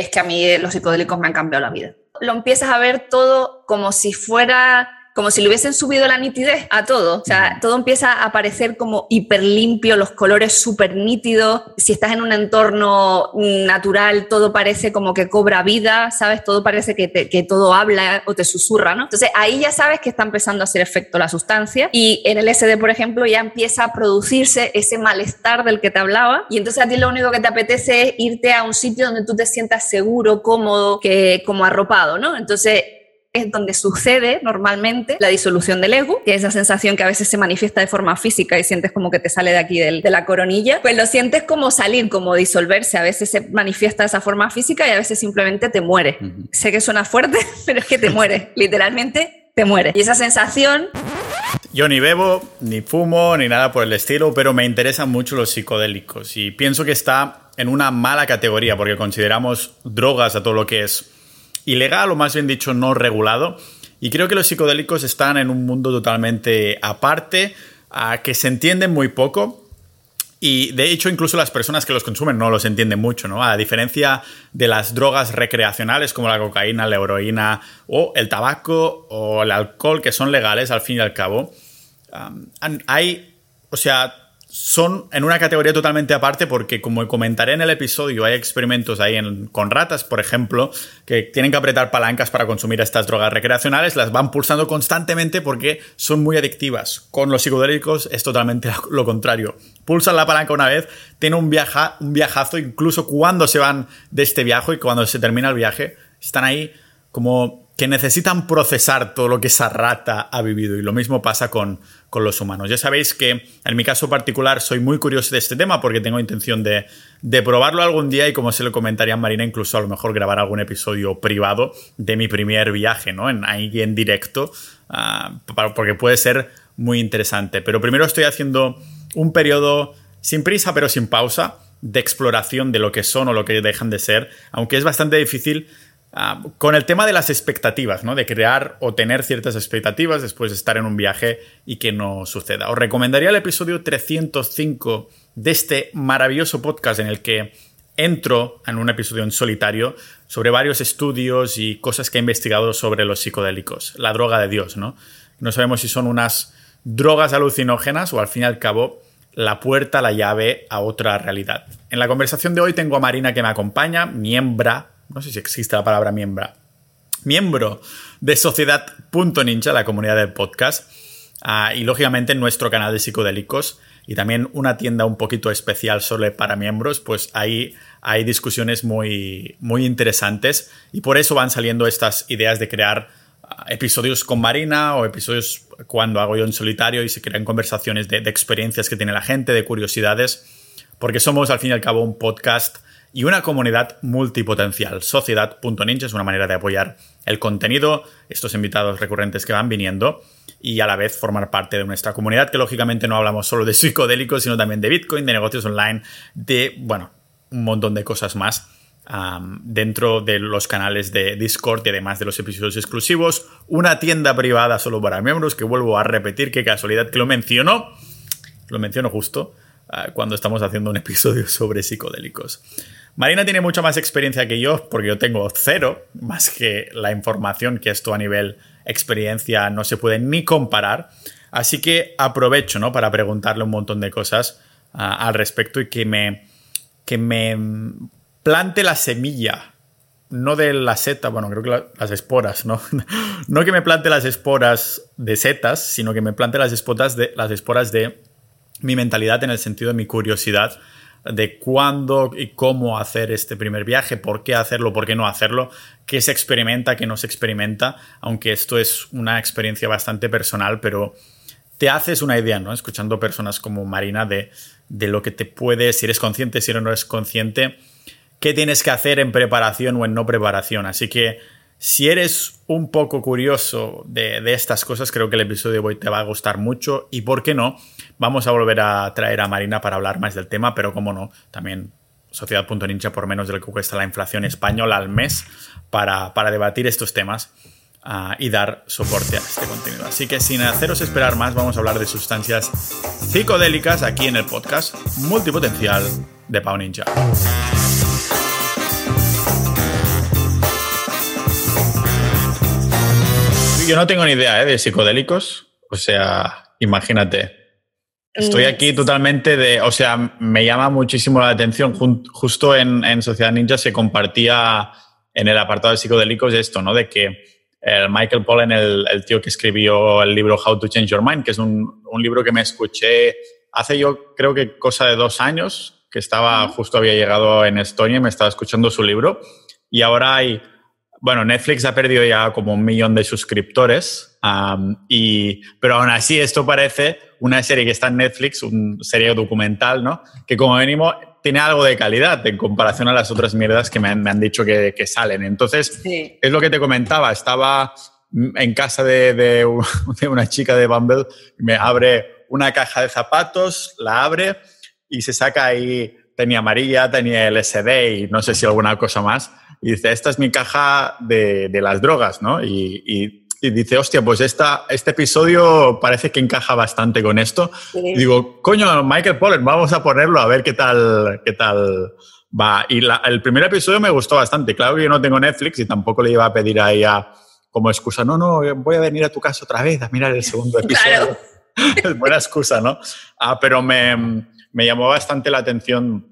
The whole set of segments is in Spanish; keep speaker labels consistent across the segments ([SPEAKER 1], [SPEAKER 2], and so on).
[SPEAKER 1] es que a mí los psicodélicos me han cambiado la vida. Lo empiezas a ver todo como si fuera como si le hubiesen subido la nitidez a todo. O sea, todo empieza a parecer como hiper limpio, los colores súper nítidos. Si estás en un entorno natural, todo parece como que cobra vida, ¿sabes? Todo parece que, que todo habla o te susurra, ¿no? Entonces ahí ya sabes que está empezando a hacer efecto la sustancia y en el SD, por ejemplo, ya empieza a producirse ese malestar del que te hablaba y entonces a ti lo único que te apetece es irte a un sitio donde tú te sientas seguro, cómodo, que, como arropado, ¿no? Entonces es donde sucede normalmente la disolución del ego, que es esa sensación que a veces se manifiesta de forma física y sientes como que te sale de aquí de la coronilla, pues lo sientes como salir, como disolverse. A veces se manifiesta de esa forma física y a veces simplemente te muere. Sé que suena fuerte, pero es que te muere, literalmente te muere. Y esa sensación...
[SPEAKER 2] Yo ni bebo, ni fumo, ni nada por el estilo, pero me interesan mucho los psicodélicos y pienso que está en una mala categoría porque consideramos drogas a todo lo que es ilegal o más bien dicho no regulado. Y creo que los psicodélicos están en un mundo totalmente aparte, a que se entienden muy poco. Y de hecho, incluso las personas que los consumen no los entienden mucho, ¿no? A diferencia de las drogas recreacionales como la cocaína, la heroína o el tabaco o el alcohol, que son legales al fin y al cabo, hay, o sea, son en una categoría totalmente aparte porque, como comentaré en el episodio, hay experimentos ahí con ratas, por ejemplo, que tienen que apretar palancas para consumir estas drogas recreacionales, las van pulsando constantemente porque son muy adictivas. Con los psicodélicos es totalmente lo contrario. Pulsan la palanca una vez, tienen un, viaja, un viajazo, incluso cuando se van de este viaje y cuando se termina el viaje, están ahí como que necesitan procesar todo lo que esa rata ha vivido. Y lo mismo pasa con, con los humanos. Ya sabéis que en mi caso particular soy muy curioso de este tema porque tengo intención de, de probarlo algún día y como se lo comentaría a Marina, incluso a lo mejor grabar algún episodio privado de mi primer viaje, ¿no? En, ahí en directo, uh, porque puede ser muy interesante. Pero primero estoy haciendo un periodo sin prisa pero sin pausa de exploración de lo que son o lo que dejan de ser, aunque es bastante difícil Ah, con el tema de las expectativas, ¿no? De crear o tener ciertas expectativas después de estar en un viaje y que no suceda. Os recomendaría el episodio 305 de este maravilloso podcast en el que entro en un episodio en solitario sobre varios estudios y cosas que he investigado sobre los psicodélicos, la droga de Dios, ¿no? No sabemos si son unas drogas alucinógenas o al fin y al cabo la puerta, la llave a otra realidad. En la conversación de hoy tengo a Marina que me acompaña, miembra no sé si existe la palabra miembro, miembro de Sociedad.ninja, la comunidad del podcast, ah, y lógicamente en nuestro canal de psicodélicos y también una tienda un poquito especial solo para miembros, pues ahí hay discusiones muy, muy interesantes y por eso van saliendo estas ideas de crear ah, episodios con Marina o episodios cuando hago yo en solitario y se crean conversaciones de, de experiencias que tiene la gente, de curiosidades, porque somos al fin y al cabo un podcast y una comunidad multipotencial. Sociedad.ninja es una manera de apoyar el contenido, estos invitados recurrentes que van viniendo y a la vez formar parte de nuestra comunidad, que lógicamente no hablamos solo de psicodélicos, sino también de Bitcoin, de negocios online, de, bueno, un montón de cosas más. dentro de los canales de Discord y además de los episodios exclusivos, una tienda privada solo para miembros, que vuelvo a repetir, qué casualidad que lo menciono, lo menciono justo ah, cuando estamos haciendo un episodio sobre psicodélicos. Marina tiene mucha más experiencia que yo, porque yo tengo cero, más que la información que esto a nivel experiencia no se puede ni comparar. Así que aprovecho ¿no? para preguntarle un montón de cosas ah, al respecto y que me, que me plante la semilla, no de la seta, bueno, creo que las esporas, ¿no? no que me plante las esporas de setas, sino que me plante las esporas de, las esporas de mi mentalidad en el sentido de mi curiosidad de cuándo y cómo hacer este primer viaje, por qué hacerlo, por qué no hacerlo, qué se experimenta, qué no se experimenta, aunque esto es una experiencia bastante personal, pero te haces una idea, ¿no? Escuchando personas como Marina de, de lo que te puede, si eres consciente, si no eres consciente, qué tienes que hacer en preparación o en no preparación. Así que si eres un poco curioso de, estas cosas, creo que el episodio de hoy te va a gustar mucho y, ¿por qué no? Vamos a volver a traer a Marina para hablar más del tema, pero como no, también Sociedad.ninja por menos de lo que cuesta la inflación española al mes para, debatir estos temas ah, y dar soporte a este contenido. Así que sin haceros esperar más, vamos a hablar de sustancias psicodélicas aquí en el podcast multipotencial de Pau Ninja. Yo no tengo ni idea ¿eh? de psicodélicos. O sea, imagínate. Estoy aquí totalmente de, o sea, me llama muchísimo la atención. justo en, en, Sociedad Ninja se compartía en el apartado de psicodélicos esto, ¿no? De que el Michael Pollan, el, el, tío que escribió el libro How to Change Your Mind, que es un, un, libro que me escuché hace yo creo que cosa de dos años, que estaba, justo había llegado en Estonia y me estaba escuchando su libro. Y ahora hay, bueno, Netflix ha perdido ya como un millón de suscriptores, y, pero aún así esto parece una serie que está en Netflix, una serie documental, ¿no? Que como mínimo tiene algo de calidad en comparación a las otras mierdas que me han, me han dicho que, que, salen. Entonces, es lo que te comentaba, estaba en casa de, de, de, una chica de Bumble, me abre una caja de zapatos, la abre y se saca ahí, tenía amarilla, tenía LSD y no sé si alguna cosa más. Y dice, esta es mi caja de, de las drogas, ¿no? Y, y y dice, hostia, pues esta, este episodio parece que encaja bastante con esto. Y digo, coño, Michael Pollan, vamos a ponerlo a ver qué tal, qué tal va. Y el primer episodio me gustó bastante. Claro que yo no tengo Netflix y tampoco le iba a pedir a ella como excusa, no, no, voy a venir a tu casa otra vez a mirar el segundo episodio. es buena excusa, ¿no? Ah, pero me, me llamó bastante la atención,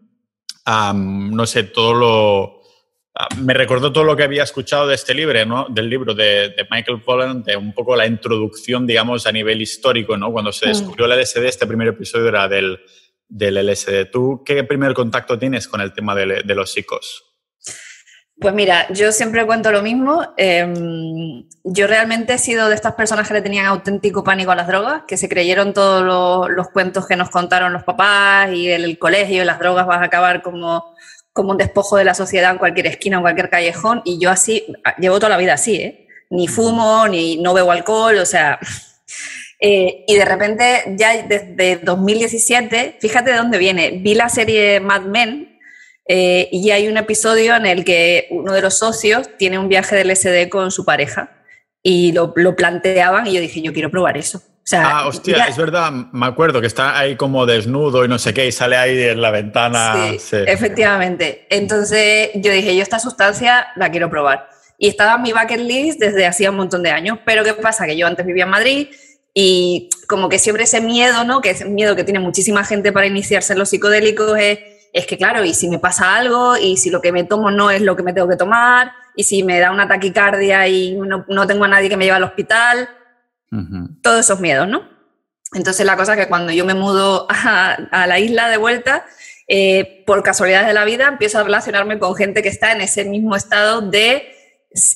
[SPEAKER 2] no sé, todo lo me recordó todo lo que había escuchado de este libro, ¿no? del libro de, Michael Pollan, de un poco la introducción, digamos, a nivel histórico, ¿no? cuando se mm. descubrió el LSD, este primer episodio era del, del LSD. ¿Tú qué primer contacto tienes con el tema de, de los psicos?
[SPEAKER 1] Pues mira, yo siempre cuento lo mismo. Em, yo realmente he sido de estas personas que le tenían auténtico pánico a las drogas, que se creyeron todos los, los cuentos que nos contaron los papás y el, el colegio, las drogas vas a acabar como como un despojo de la sociedad en cualquier esquina, en cualquier callejón, y yo así, llevo toda la vida así, ¿eh? Ni fumo, ni no bebo alcohol, o sea... Eh, y de repente, ya desde 2017, fíjate de dónde viene, vi la serie Mad Men eh, y hay un episodio en el que uno de los socios tiene un viaje del SD con su pareja y lo, lo planteaban y yo dije, yo quiero probar eso
[SPEAKER 2] ah, hostia, es verdad, me acuerdo que está ahí como desnudo y no sé qué, y sale ahí en la ventana.
[SPEAKER 1] Sí, efectivamente. Entonces yo dije, yo esta sustancia la quiero probar. Y estaba en mi bucket list desde hacía un montón de años. Pero ¿qué pasa? Que yo antes vivía en Madrid y como que siempre ese miedo, ¿no? Que es miedo que tiene muchísima gente para iniciarse en los psicodélicos es, es que, claro, y si me pasa algo, y si lo que me tomo no es lo que me tengo que tomar, y si me da una taquicardia y no, no tengo a nadie que me lleve al hospital, todos esos miedos, ¿no? Entonces la cosa es que cuando yo me mudo a, la isla de vuelta, eh, por casualidades de la vida, empiezo a relacionarme con gente que está en ese mismo estado de,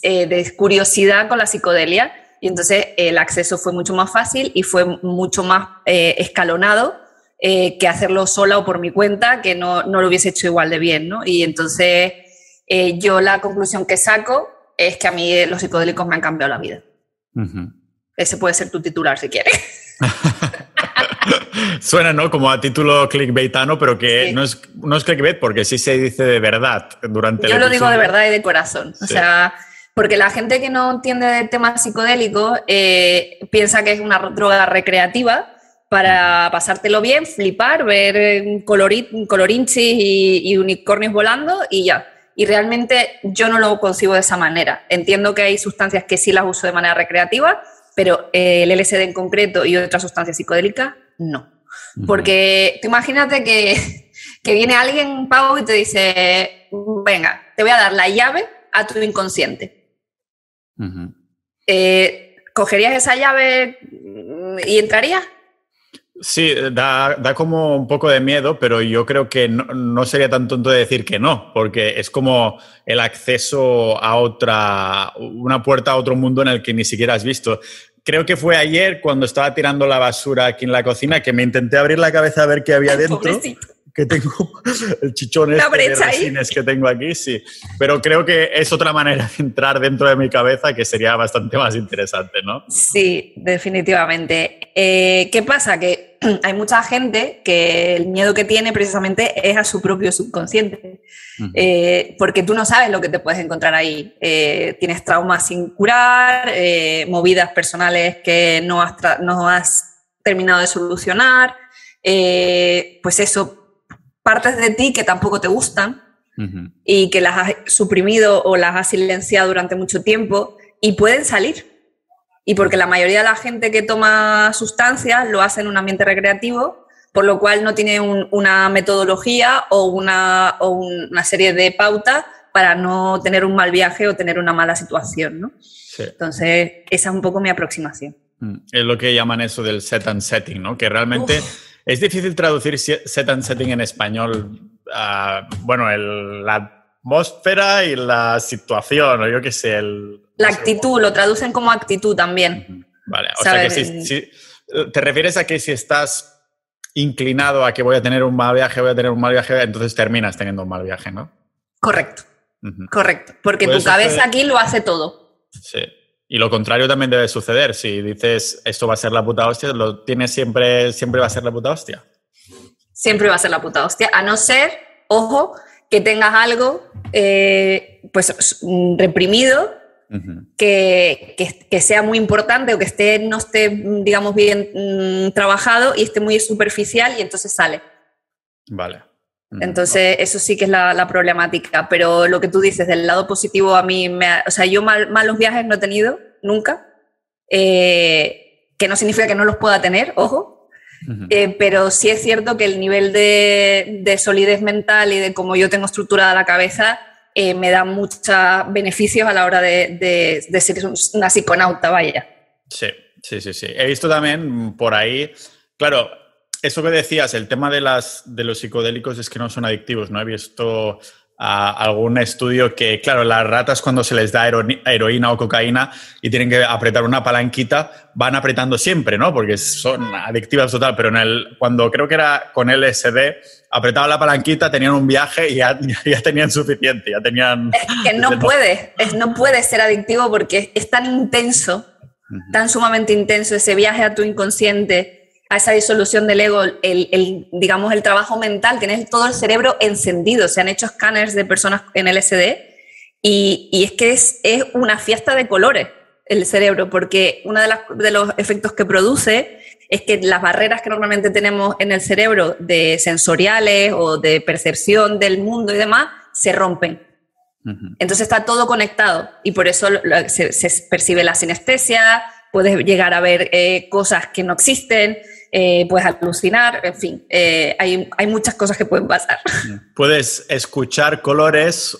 [SPEAKER 1] eh, de curiosidad con la psicodelia. Y entonces el acceso fue mucho más fácil y fue mucho más eh, escalonado que hacerlo sola o por mi cuenta, que no, no, lo hubiese hecho igual de bien, ¿no? Y entonces yo la conclusión que saco es que a mí los psicodélicos me han cambiado la vida. Ese puede ser tu titular si quieres.
[SPEAKER 2] Suena, ¿no? Como a título clickbaitano, pero que no, es, no es clickbait porque sí se dice de verdad durante
[SPEAKER 1] Yo lo digo de verdad y de corazón. O sea, porque la gente que no entiende del tema psicodélico eh, piensa que es una droga recreativa para pasártelo bien, flipar, ver colorinchis y, y unicornios volando y ya. Y realmente yo no lo concibo de esa manera. Entiendo que hay sustancias que sí las uso de manera recreativa, pero el LSD en concreto y otras sustancias psicodélicas, no. Porque tú imagínate que, que viene alguien, Pau, y te dice, venga, te voy a dar la llave a tu inconsciente. Eh, ¿Cogerías esa llave y entrarías?
[SPEAKER 2] Sí, da, da, como un poco de miedo, pero yo creo que no, no, sería tan tonto de decir que no, porque es como el acceso a otra, una puerta a otro mundo en el que ni siquiera has visto. Creo que fue ayer cuando estaba tirando la basura aquí en la cocina que me intenté abrir la cabeza a ver qué había dentro que tengo el chichón este de resines que tengo aquí, sí. Pero creo que es otra manera de entrar dentro de mi cabeza que sería bastante más interesante, ¿no?
[SPEAKER 1] Sí, definitivamente. Eh, ¿Qué pasa? Que hay mucha gente que el miedo que tiene precisamente es a su propio subconsciente, eh, porque tú no sabes lo que te puedes encontrar ahí. Eh, tienes traumas sin curar, movidas personales que no has, no has terminado de solucionar. pues eso, partes de ti que tampoco te gustan y que las has suprimido o las has silenciado durante mucho tiempo y pueden salir. y porque la mayoría de la gente que toma sustancias lo hace en un ambiente recreativo, por lo cual no tiene una metodología o una, o una serie de pautas para no tener un mal viaje o tener una mala situación, ¿no? Entonces, esa es un poco mi aproximación.
[SPEAKER 2] Mm, es lo que llaman eso del set and setting, ¿no? Que realmente es difícil traducir set and setting en español. bueno, la atmósfera y la situación, o yo qué sé. El,
[SPEAKER 1] la actitud, lo traducen como actitud también.
[SPEAKER 2] Vale, o sea que si, te refieres a que si estás inclinado a que voy a tener un mal viaje, voy a tener un mal viaje, entonces terminas teniendo un mal viaje, ¿no?
[SPEAKER 1] Correcto. Correcto, porque tu cabeza aquí lo hace todo.
[SPEAKER 2] Sí. Y lo contrario también debe suceder. Si dices esto va a ser la puta hostia, ¿lo tienes siempre, siempre va a ser la puta hostia?
[SPEAKER 1] Siempre va a ser la puta hostia, a no ser, ojo, que tengas algo eh, pues reprimido que, que, sea muy importante o que esté, no esté, digamos, bien mm, trabajado y esté muy superficial y entonces sale.
[SPEAKER 2] Vale.
[SPEAKER 1] Entonces, eso sí que es la, problemática. Pero lo que tú dices, del lado positivo, a mí me. o sea, yo malos viajes no he tenido nunca. Eh, que no significa que no los pueda tener, ojo. Eh, pero sí es cierto que el nivel de, solidez mental y de cómo yo tengo estructurada la cabeza eh, me da muchos beneficios a la hora de, de ser una psiconauta, vaya.
[SPEAKER 2] Sí, sí, sí, sí. He visto también por ahí, claro, eso que decías, el tema de, las, de los psicodélicos es que no son adictivos, ¿no? He visto algún estudio que, claro, las ratas cuando se les da heroína o cocaína y tienen que apretar una palanquita, van apretando siempre, ¿no? Porque son adictivas total, pero en el, cuando creo que era con LSD, apretaban la palanquita, tenían un viaje y ya, ya tenían suficiente, ya tenían...
[SPEAKER 1] Es que no puede, es, no puede ser adictivo porque es tan intenso, tan sumamente intenso ese viaje a tu inconsciente a esa disolución del ego, el, digamos, el trabajo mental, tienes todo el cerebro encendido. Se han hecho escáneres de personas en LSD y, y es que es, es, una fiesta de colores el cerebro, porque uno de, de, los efectos que produce es que las barreras que normalmente tenemos en el cerebro de sensoriales o de percepción del mundo y demás se rompen. Entonces está todo conectado y por eso se, percibe la sinestesia, puedes llegar a ver eh, cosas que no existen, eh, puedes alucinar, en fin, eh, hay, hay, muchas cosas que pueden pasar.
[SPEAKER 2] Puedes escuchar colores,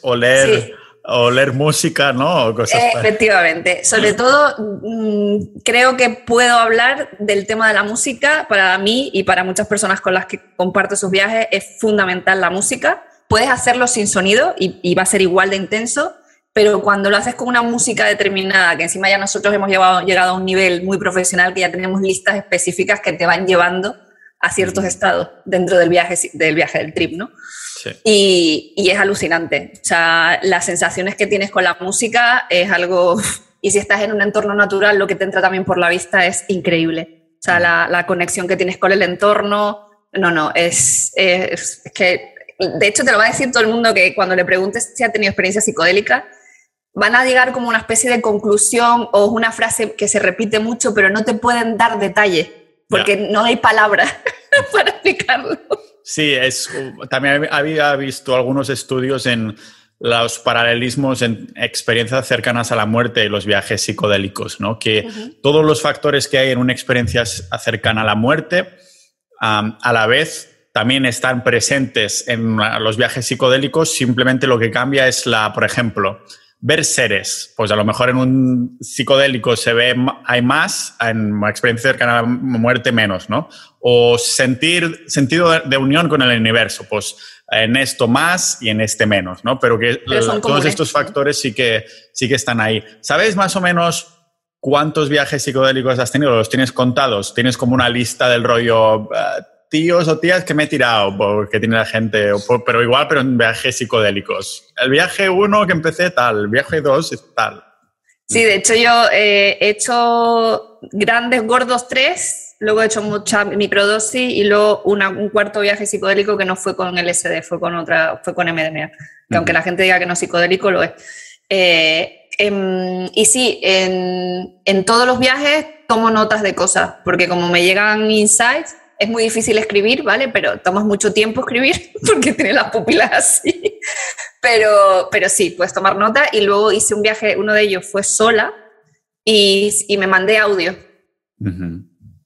[SPEAKER 2] o leer música, ¿no?
[SPEAKER 1] Efectivamente. Sobre todo, mm, creo que puedo hablar del tema de la música. Para mí y para muchas personas con las que comparto sus viajes es fundamental la música. Puedes hacerlo sin sonido y va a ser igual de intenso, pero cuando lo haces con una música determinada, que encima ya nosotros hemos llegado a un nivel muy profesional, que ya tenemos listas específicas que te van llevando a ciertos estados dentro del viaje del, viaje del trip, ¿no? Sí. Y, y, es alucinante. O sea, las sensaciones que tienes con la música es algo... Y si estás en un entorno natural, lo que te entra también por la vista es increíble. O sea, la, la conexión que tienes con el entorno, no, no, es, es, es que... De hecho, te lo va a decir todo el mundo que cuando le preguntes si ha tenido experiencia psicodélica, van a llegar como una especie de conclusión o una frase que se repite mucho, pero no te pueden dar detalle, porque no hay palabras para explicarlo.
[SPEAKER 2] Sí, es, también había visto algunos estudios en los paralelismos en experiencias cercanas a la muerte y los viajes psicodélicos, ¿no? Que todos los factores que hay en una experiencia cercana a la muerte, a la vez también están presentes en los viajes psicodélicos, simplemente lo que cambia es la, por ejemplo, ver seres, pues a lo mejor en un psicodélico se ve, hay más, en una experiencia cercana a la muerte menos, ¿no? O sentir sentido de unión con el universo, pues en esto más y en este menos, ¿no? Pero que todos estos factores sí que, sí que están ahí. ¿Sabes más o menos cuántos viajes psicodélicos has tenido? ¿Los tienes contados? ¿Tienes como una lista del rollo, eh, tíos o tías que me he tirado porque tiene la gente, pero igual, pero en viajes psicodélicos. El viaje uno que empecé tal, el viaje dos es tal.
[SPEAKER 1] Sí, de hecho yo eh, he hecho grandes gordos tres, luego he hecho mucha microdosis y luego un cuarto viaje psicodélico que no fue con LSD, fue con otra, fue con MDMA, que aunque la gente diga que no es psicodélico, lo es. Eh, em, y sí, en, en todos los viajes tomo notas de cosas, porque como me llegan insights, es muy difícil escribir, ¿vale? Pero tomas mucho tiempo escribir porque tienes las pupilas así. Pero, pero sí, puedes tomar nota. Y luego hice un viaje, uno de ellos fue sola, y, y me mandé audio.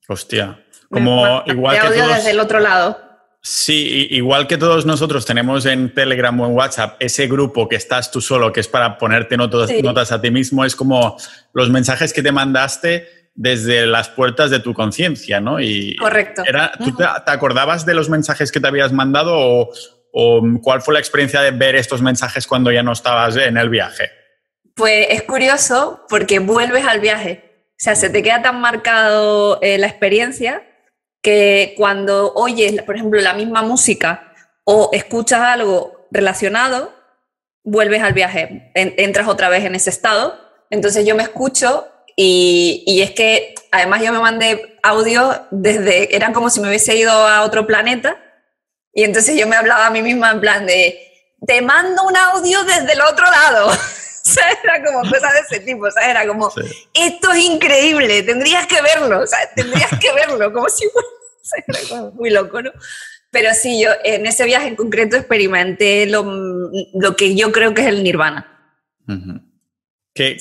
[SPEAKER 2] Hostia. Como igual que
[SPEAKER 1] audio desde el otro lado.
[SPEAKER 2] Sí, igual que todos nosotros tenemos en Telegram o en WhatsApp ese grupo que estás tú solo, que es para ponerte notas, notas a ti mismo, es como los mensajes que te mandaste desde las puertas de tu conciencia, ¿no? Y
[SPEAKER 1] Correcto.
[SPEAKER 2] Era, ¿Tú te, acordabas de los mensajes que te habías mandado o, o, cuál fue la experiencia de ver estos mensajes cuando ya no estabas en el viaje?
[SPEAKER 1] Pues es curioso porque vuelves al viaje. O sea, se te queda tan marcado eh, la experiencia que cuando oyes, por ejemplo, la misma música o escuchas algo relacionado, vuelves al viaje, entras otra vez en ese estado. Entonces yo me escucho y, y, es que además yo me mandé audio desde, eran como si me hubiese ido a otro planeta y entonces yo me hablaba a mí misma en plan de, te mando un audio desde el otro lado. O sea, era como cosas de ese tipo, o sea, era como, esto es increíble, tendrías que verlo, o sea, tendrías que verlo, como si fuera, muy loco, ¿no? Pero sí, yo en ese viaje en concreto experimenté lo, lo que yo creo que es el nirvana.
[SPEAKER 2] Que,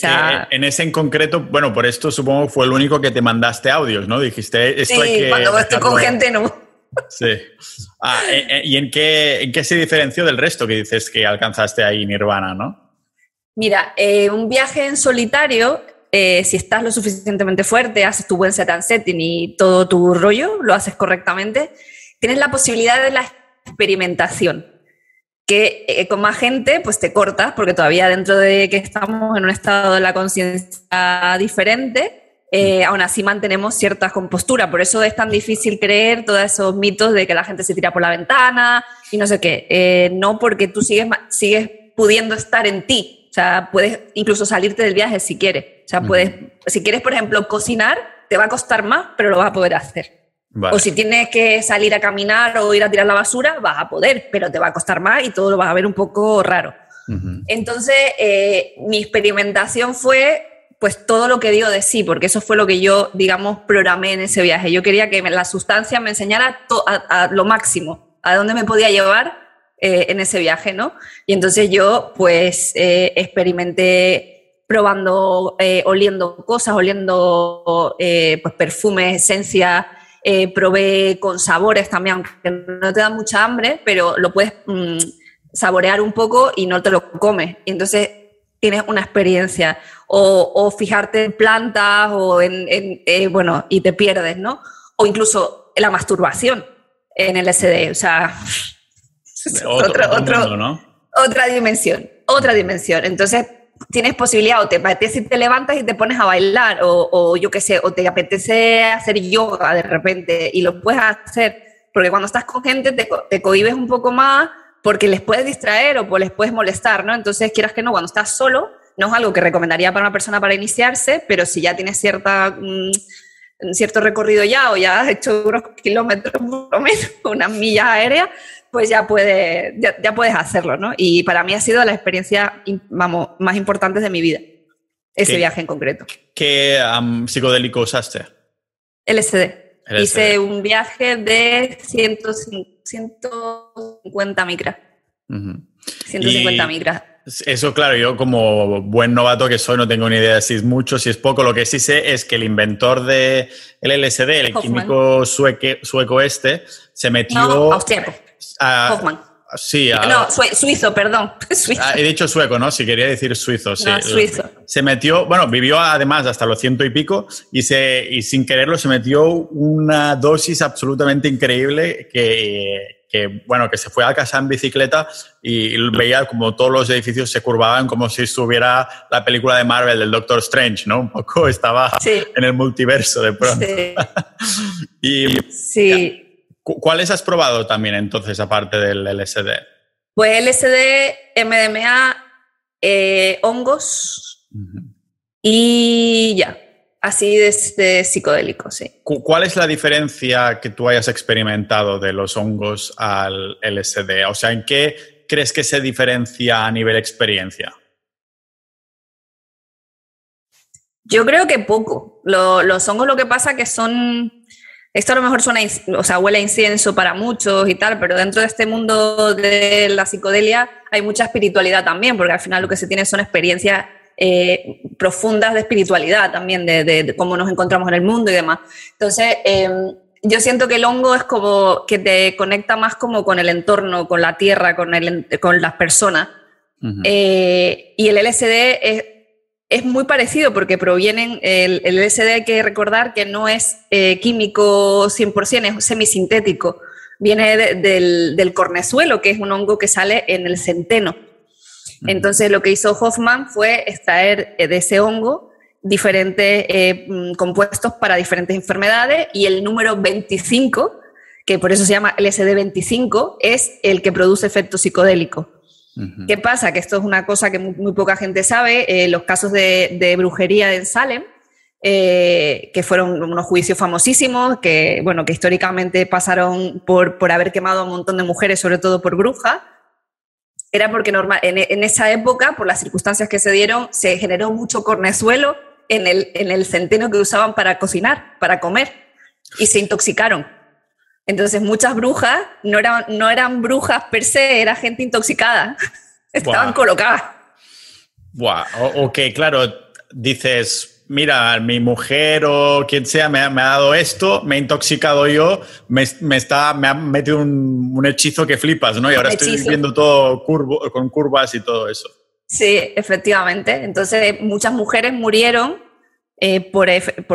[SPEAKER 2] en ese en concreto, bueno, por esto supongo fue el único que te mandaste audios, ¿no? Dijiste, esto
[SPEAKER 1] sí,
[SPEAKER 2] hay que
[SPEAKER 1] cuando estoy con gente no.
[SPEAKER 2] Sí. Ah, eh, eh, ¿Y en qué, en qué se diferenció del resto que dices que alcanzaste ahí Nirvana, no?
[SPEAKER 1] Mira, eh, un viaje en solitario, eh, si estás lo suficientemente fuerte, haces tu buen set and setting y todo tu rollo, lo haces correctamente, tienes la posibilidad de la experimentación. Que eh, con más gente, pues te cortas, porque todavía dentro de que estamos en un estado de la conciencia diferente, aún así mantenemos cierta compostura. Por eso es tan difícil creer todos esos mitos de que la gente se tira por la ventana y no sé qué. no, porque tú sigues, sigues pudiendo estar en ti, o sea, puedes incluso salirte del viaje si quieres. O sea, puedes, si quieres, por ejemplo, cocinar, te va a costar más, pero lo vas a poder hacer. O si tienes que salir a caminar o ir a tirar la basura, vas a poder, pero te va a costar más y todo lo vas a ver un poco raro. Entonces, eh, mi experimentación fue pues todo lo que digo de sí, porque eso fue lo que yo, digamos, programé en ese viaje. Yo quería que la sustancia me enseñara a lo máximo, a dónde me podía llevar eh, en ese viaje, ¿no? Y entonces yo pues eh, experimenté probando, eh, oliendo cosas, oliendo pues perfumes, esencias, probé con sabores también, aunque no te da mucha hambre, pero lo puedes mm, saborear un poco y no te lo comes. Y entonces tienes una experiencia. O, fijarte en plantas o en, bueno, y te pierdes, ¿no? O incluso la masturbación en el SD, o sea, otra dimensión, otra dimensión. Entonces, tienes posibilidad o te apetece te levantas y te pones a bailar o, yo qué sé, o te apetece hacer yoga de repente y lo puedes hacer, porque cuando estás con gente te, cohibes un poco más porque les puedes distraer o les puedes molestar, ¿no? Entonces, quieras que no, cuando estás solo, no es algo que recomendaría para una persona para iniciarse, pero si ya tienes cierta... Mm, cierto recorrido ya o ya has hecho unos kilómetros por lo menos, unas millas aéreas, pues ya, puede, ya, puedes hacerlo, ¿no? Y para mí ha sido la experiencia, vamos, más importante de mi vida, ese viaje en concreto.
[SPEAKER 2] ¿Qué psicodélico usaste?
[SPEAKER 1] LSD. Hice un viaje de 150 micras. 150 micras.
[SPEAKER 2] Eso, claro, yo como buen novato que soy no tengo ni idea de si es mucho, si es poco. Lo que sí sé es que el inventor del LSD, el químico sueco este, se metió...
[SPEAKER 1] No,
[SPEAKER 2] Hoffman. Sí,
[SPEAKER 1] no, suizo, perdón.
[SPEAKER 2] Ah, he dicho sueco, ¿no? Si quería decir suizo, sí.
[SPEAKER 1] suizo.
[SPEAKER 2] Se metió, bueno, vivió además hasta los ciento y pico y, se, y sin quererlo se metió una dosis absolutamente increíble que, que, bueno, que se fue a casa en bicicleta y veía como todos los edificios se curvaban como si estuviera la película de Marvel del Doctor Strange, ¿no? Un poco estaba en el multiverso de pronto. Sí.
[SPEAKER 1] y, sí.
[SPEAKER 2] ¿Cuáles has probado también entonces, aparte del LSD?
[SPEAKER 1] Pues LSD, MDMA, eh, hongos y ya. Así de, psicodélico, sí.
[SPEAKER 2] ¿Cuál es la diferencia que tú hayas experimentado de los hongos al LSD? O sea, ¿en qué crees que se diferencia a nivel experiencia?
[SPEAKER 1] Yo creo que poco. los hongos lo que pasa que son esto a lo mejor suena, o sea, huele a incienso para muchos y tal, pero dentro de este mundo de la psicodelia hay mucha espiritualidad también, porque al final lo que se tiene son experiencias eh, profundas de espiritualidad también, de, cómo nos encontramos en el mundo y demás. Entonces, em, yo siento que el hongo es como que te conecta más como con el entorno, con la tierra, con, el, con las personas. Eh, y el LSD es, es, muy parecido porque provienen, el, el, LSD hay que recordar que no es eh, químico 100%, es semisintético. Viene del, del cornezuelo, que es un hongo que sale en el centeno. Entonces lo que hizo Hoffman fue extraer eh, de ese hongo diferentes eh, mm, compuestos para diferentes enfermedades y el número 25, que por eso se llama LSD25, es el que produce efecto psicodélico. ¿Qué pasa? Que esto es una cosa que muy, poca gente sabe. Eh, los casos de, brujería en Salem, que fueron unos juicios famosísimos, que, bueno, que históricamente pasaron por, por haber quemado a un montón de mujeres, sobre todo por brujas, era porque normal, en, esa época, por las circunstancias que se dieron, se generó mucho cornezuelo en el, en el centeno que usaban para cocinar, para comer, y se intoxicaron. Entonces muchas brujas no eran, no eran brujas per se, era gente intoxicada, estaban colocadas.
[SPEAKER 2] Wow. ok, claro, dices, mira, mi mujer o quien sea me ha, dado esto, me he intoxicado yo, me, está, me ha metido un, hechizo que flipas, ¿no? Y ahora estoy viendo todo curvo, con curvas y todo eso.
[SPEAKER 1] Sí, efectivamente. Entonces, muchas mujeres murieron eh, por,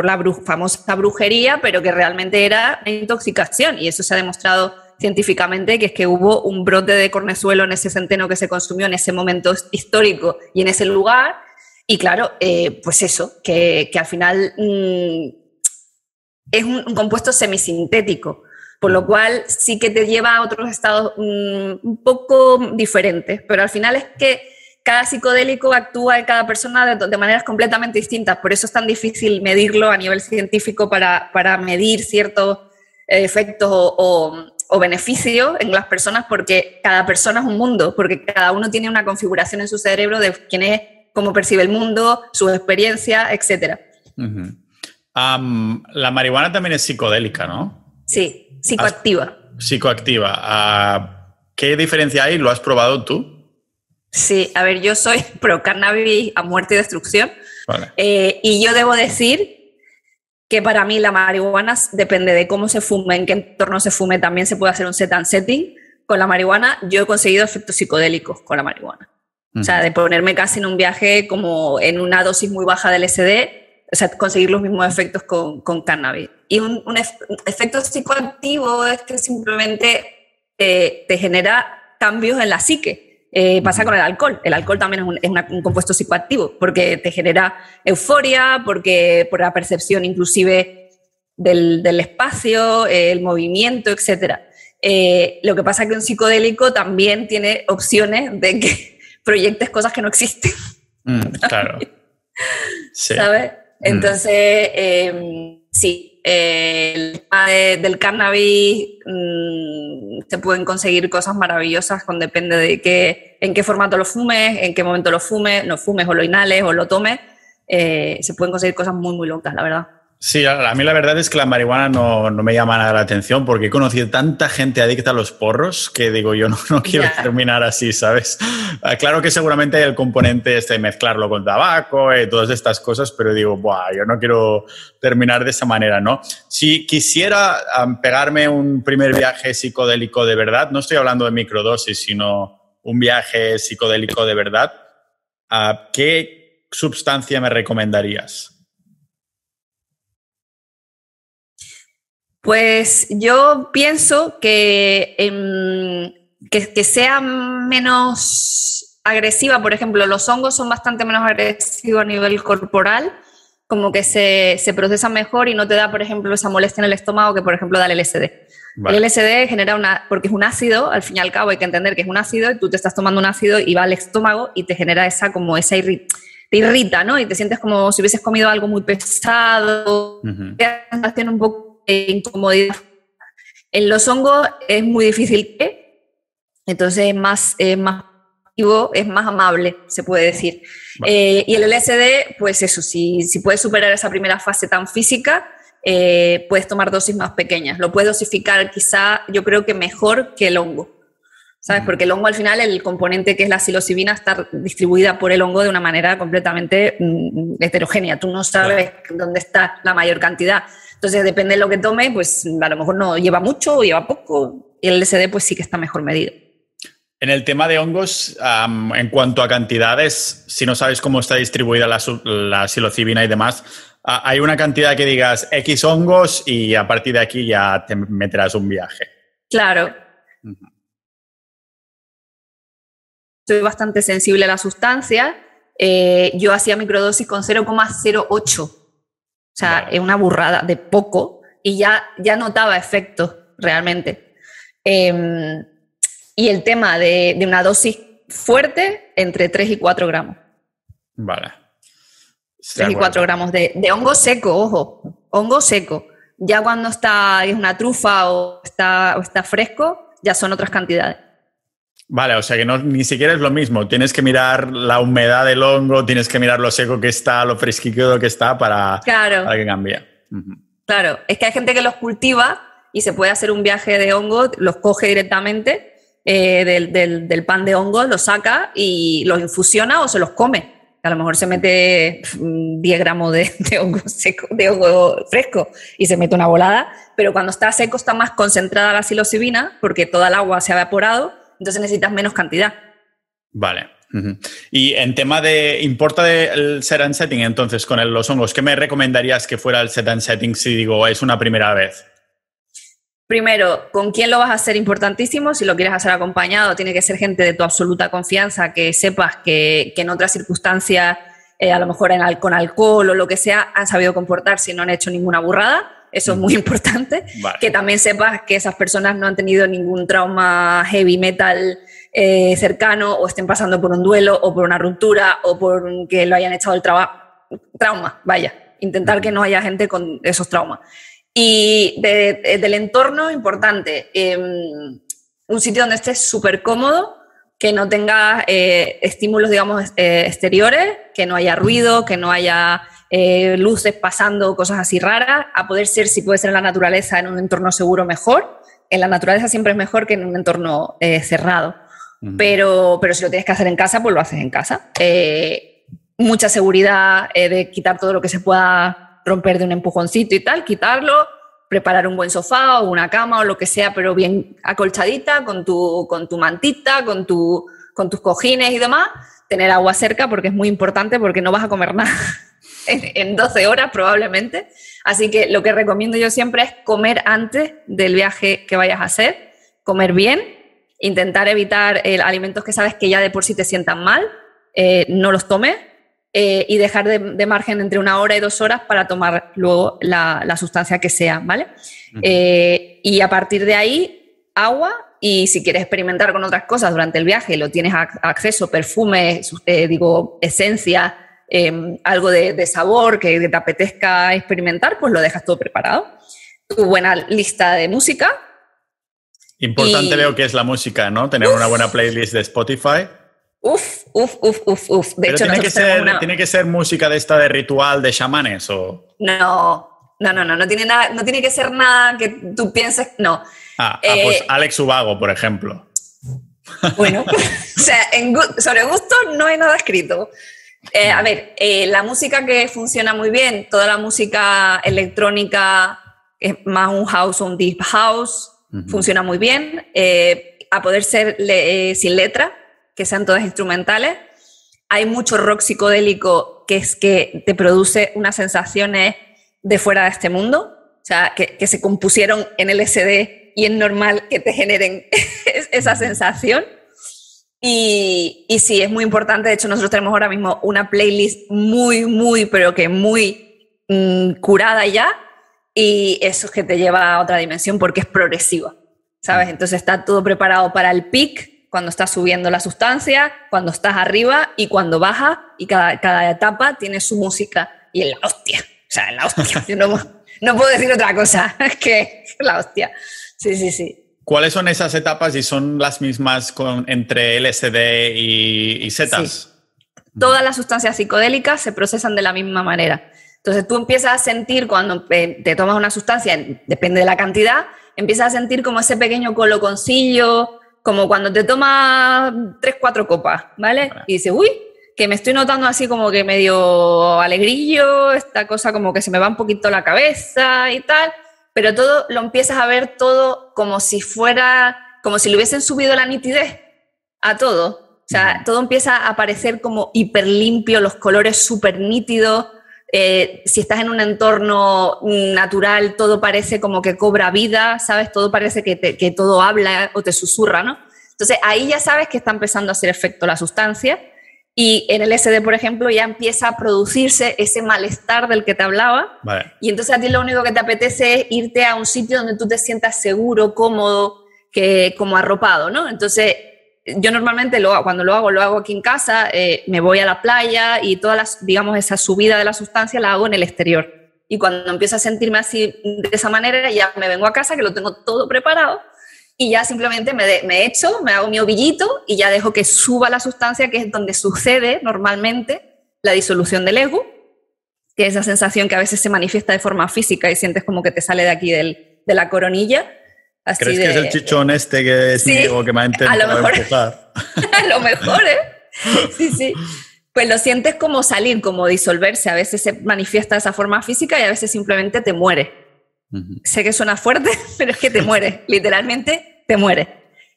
[SPEAKER 1] la famosa brujería, pero que realmente era una intoxicación. Y eso se ha demostrado científicamente, que es que hubo un brote de cornezuelo en ese centeno que se consumió en ese momento histórico y en ese lugar y claro, eh, pues eso, que, al final mm, es un, compuesto semisintético, por lo cual sí que te lleva a otros estados mm, un poco diferentes, pero al final es que cada psicodélico actúa en cada persona de, maneras completamente distintas, por eso es tan difícil medirlo a nivel científico para, medir ciertos efectos o, o beneficios en las personas, porque cada persona es un mundo, porque cada uno tiene una configuración en su cerebro de quién es cómo percibe el mundo, su experiencia, etc.
[SPEAKER 2] la marihuana también es psicodélica, ¿no?
[SPEAKER 1] Sí, psicoactiva.
[SPEAKER 2] psicoactiva. Ah, ¿Qué diferencia hay? ¿Lo has probado tú?
[SPEAKER 1] Sí, a ver, yo soy pro cannabis a muerte y destrucción. Eh, y yo debo decir que para mí la marihuana depende de cómo se fume, en qué entorno se fume, también se puede hacer un set and setting. Con la marihuana yo he conseguido efectos psicodélicos con la marihuana. O sea, de ponerme casi en un viaje como en una dosis muy baja del SD, o sea, conseguir los mismos efectos con, con cannabis. Y un, efecto psicoactivo es que simplemente te genera cambios en la psique. Eh, pasa con el alcohol. El alcohol también es, un, un, compuesto psicoactivo porque te genera euforia, porque por la percepción inclusive del, del espacio, el movimiento, etc. Eh, lo que pasa es que un psicodélico también tiene opciones de que proyectes cosas que no existen.
[SPEAKER 2] Mm, claro.
[SPEAKER 1] ¿Sabes? Mm. Entonces, em, sí, el tema del cannabis mm, se pueden conseguir cosas maravillosas con depende de qué, en qué formato lo fumes, en qué momento lo fumes, no fumes o lo inhales o lo tomes. Eh, se pueden conseguir cosas muy, muy locas, la verdad.
[SPEAKER 2] Sí, a mí la verdad es que la marihuana no, me llama nada la atención porque he conocido tanta gente adicta a los porros que digo, yo no, quiero terminar así, ¿sabes? Ah, claro que seguramente hay el componente este de mezclarlo con tabaco y todas estas cosas, pero digo, Buah, yo no quiero terminar de esa manera, ¿no? Si quisiera pegarme un primer viaje psicodélico de verdad, no estoy hablando de microdosis, sino un viaje psicodélico de verdad, ah, ¿qué sustancia me recomendarías?
[SPEAKER 1] Pues yo pienso que, que, sea menos agresiva, por ejemplo, los hongos son bastante menos agresivos a nivel corporal, como que se, se procesan mejor y no te da, por ejemplo, esa molestia en el estómago que, por ejemplo, da el LSD. El LSD genera una, porque es un ácido, al fin y al cabo hay que entender que es un ácido y tú te estás tomando un ácido y va al estómago y te genera esa como esa te irrita, ¿no? Y te sientes como si hubieses comido algo muy pesado, sensación un poco incomodidad. En los hongos es muy difícil que, entonces es más, es más es más amable, se puede decir. Eh, y el LSD, pues eso, si, si puedes superar esa primera fase tan física, eh, puedes tomar dosis más pequeñas. Lo puedes dosificar quizá, yo creo que mejor que el hongo. ¿sabes? Porque el hongo al final, el componente que es la psilocibina está distribuida por el hongo de una manera completamente mm, heterogénea. Tú no sabes dónde está la mayor cantidad. Entonces, depende de lo que tome, pues a lo mejor no lleva mucho o lleva poco. Y el LSD pues sí que está mejor medido.
[SPEAKER 2] En el tema de hongos, en cuanto a cantidades, si no sabes cómo está distribuida la, la psilocibina y demás, hay una cantidad que digas X hongos y a partir de aquí ya te meterás un viaje.
[SPEAKER 1] Claro. Soy bastante sensible a la sustancia. Eh, yo hacía microdosis con 0,08. O sea, es una burrada de poco y ya, ya notaba efectos realmente. Em, y el tema de, de, una dosis fuerte, entre 3 y 4 gramos.
[SPEAKER 2] Vale.
[SPEAKER 1] 3 y 4 gramos de, de, hongo seco, ojo, hongo seco. Ya cuando está, es una trufa o está, o está fresco, ya son otras cantidades.
[SPEAKER 2] Vale, o sea que no, ni siquiera es lo mismo. Tienes que mirar la humedad del hongo, tienes que mirar lo seco que está, lo fresquito que está para,
[SPEAKER 1] claro.
[SPEAKER 2] para que cambie.
[SPEAKER 1] Claro, es que hay gente que los cultiva y se puede hacer un viaje de hongo, los coge directamente eh, del, del, del, pan de hongo, los saca y los infusiona o se los come. A lo mejor se mete 10 gramos de, de, hongo seco, de hongo fresco y se mete una volada, pero cuando está seco está más concentrada la psilocibina porque toda el agua se ha evaporado, entonces necesitas menos cantidad.
[SPEAKER 2] Vale. Uh -huh. Y en tema de, importa el set and setting, entonces, con el, los hongos, ¿qué me recomendarías que fuera el set and setting si digo es una primera vez?
[SPEAKER 1] Primero, ¿con quién lo vas a hacer? Importantísimo. Si lo quieres hacer acompañado, tiene que ser gente de tu absoluta confianza, que sepas que, que en otras circunstancias, eh, a lo mejor en, con alcohol o lo que sea, han sabido comportarse y no han hecho ninguna burrada. Eso es muy importante. Vale. Que también sepas que esas personas no han tenido ningún trauma heavy metal eh, cercano o estén pasando por un duelo o por una ruptura o por que lo hayan echado el trabajo. Trauma, vaya. Intentar que no haya gente con esos traumas. Y de, de, del entorno, importante, eh, un sitio donde estés súper cómodo, que no tenga eh, estímulos, digamos, eh, exteriores, que no haya ruido, que no haya eh, luces pasando, cosas así raras, a poder ser, si puede ser en la naturaleza, en un entorno seguro, mejor. En la naturaleza siempre es mejor que en un entorno eh, cerrado. Uh -huh. pero, pero si lo tienes que hacer en casa, pues lo haces en casa. Eh, mucha seguridad de quitar todo lo que se pueda romper de un empujoncito y tal, quitarlo, preparar un buen sofá o una cama o lo que sea, pero bien acolchadita, con tu, con tu mantita, con, tu, con tus cojines y demás, tener agua cerca porque es muy importante porque no vas a comer nada en, en 12 horas probablemente. Así que lo que recomiendo yo siempre es comer antes del viaje que vayas a hacer, comer bien, intentar evitar eh, alimentos que sabes que ya de por sí te sientan mal, eh, no los tomes eh, y dejar de, de, margen entre una hora y dos horas para tomar luego la, la sustancia que sea, ¿vale? Uh -huh. eh, y a partir de ahí, agua y si quieres experimentar con otras cosas durante el viaje, lo tienes a, acceso, perfumes, digo, esencia, eh, algo de, de sabor que, te apetezca experimentar, pues lo dejas todo preparado. Tu buena lista de música,
[SPEAKER 2] Importante y... veo que es la música, ¿no? Tener Uf. una buena playlist de Spotify.
[SPEAKER 1] Uf, uf, uf, uf, uf.
[SPEAKER 2] De Pero hecho, tiene que, ser, una... ¿tiene que ser música de esta de ritual de chamanes o...?
[SPEAKER 1] No, no, no, no, no tiene, nada, no tiene que ser nada que tú pienses, no.
[SPEAKER 2] Ah, eh, ah pues Alex Ubago, por ejemplo.
[SPEAKER 1] Bueno, o sea, en, sobre gusto no hay nada escrito. Eh, a ver, eh, la música que funciona muy bien, toda la música electrónica, es más un house o un deep house, uh -huh. funciona muy bien. Eh, a poder ser le, sin letra, que sean todas instrumentales. Hay mucho rock psicodélico que es que te produce unas sensaciones de fuera de este mundo, o sea, que, que se compusieron en LSD y es normal que te generen esa sensación. Y, y, sí, es muy importante. De hecho, nosotros tenemos ahora mismo una playlist muy, muy, pero que muy mmm, curada ya. Y eso es que te lleva a otra dimensión porque es progresiva, ¿sabes? Entonces está todo preparado para el peak cuando estás subiendo la sustancia, cuando estás arriba y cuando baja, y cada, cada etapa tiene su música. Y en la hostia, o sea, en la hostia. Yo no, no puedo decir otra cosa, que la hostia. Sí, sí, sí.
[SPEAKER 2] ¿Cuáles son esas etapas y son las mismas con, entre LSD y, y Zetas?
[SPEAKER 1] Sí. Todas las sustancias psicodélicas se procesan de la misma manera. Entonces tú empiezas a sentir cuando te tomas una sustancia, depende de la cantidad, empiezas a sentir como ese pequeño coloconcillo, como cuando te tomas tres, cuatro copas, ¿vale? Y dices, uy, que me estoy notando así como que medio alegrillo, esta cosa como que se me va un poquito la cabeza y tal, pero todo lo empiezas a ver todo como si fuera, como si le hubiesen subido la nitidez a todo. O sea, todo empieza a aparecer como hiper limpio, los colores súper nítidos. Eh, si estás en un entorno natural, todo parece como que cobra vida, ¿sabes? Todo parece que, que todo habla o te susurra, ¿no? Entonces ahí ya sabes que está empezando a hacer efecto la sustancia y en el SD, por ejemplo, ya empieza a producirse ese malestar del que te hablaba. Y entonces a ti lo único que te apetece es irte a un sitio donde tú te sientas seguro, cómodo, que, como arropado, ¿no? Entonces, yo normalmente lo, cuando lo hago, lo hago aquí en casa, eh, me voy a la playa y toda las, digamos, esa subida de la sustancia la hago en el exterior. Y cuando empiezo a sentirme así de esa manera, ya me vengo a casa, que lo tengo todo preparado, y ya simplemente me, me echo, me hago mi ovillito y ya dejo que suba la sustancia, que es donde sucede normalmente la disolución del ego, que es esa sensación que a veces se manifiesta de forma física y sientes como que te sale de aquí del, de la coronilla.
[SPEAKER 2] Así ¿Crees que es el chichón este que es sí, que me ha intentado
[SPEAKER 1] a lo mejor, a lo mejor, ¿eh? Sí, sí. Pues lo sientes como salir, como disolverse. A veces se manifiesta de esa forma física y a veces simplemente te muere. Sé que suena fuerte, pero es que te muere, literalmente te muere.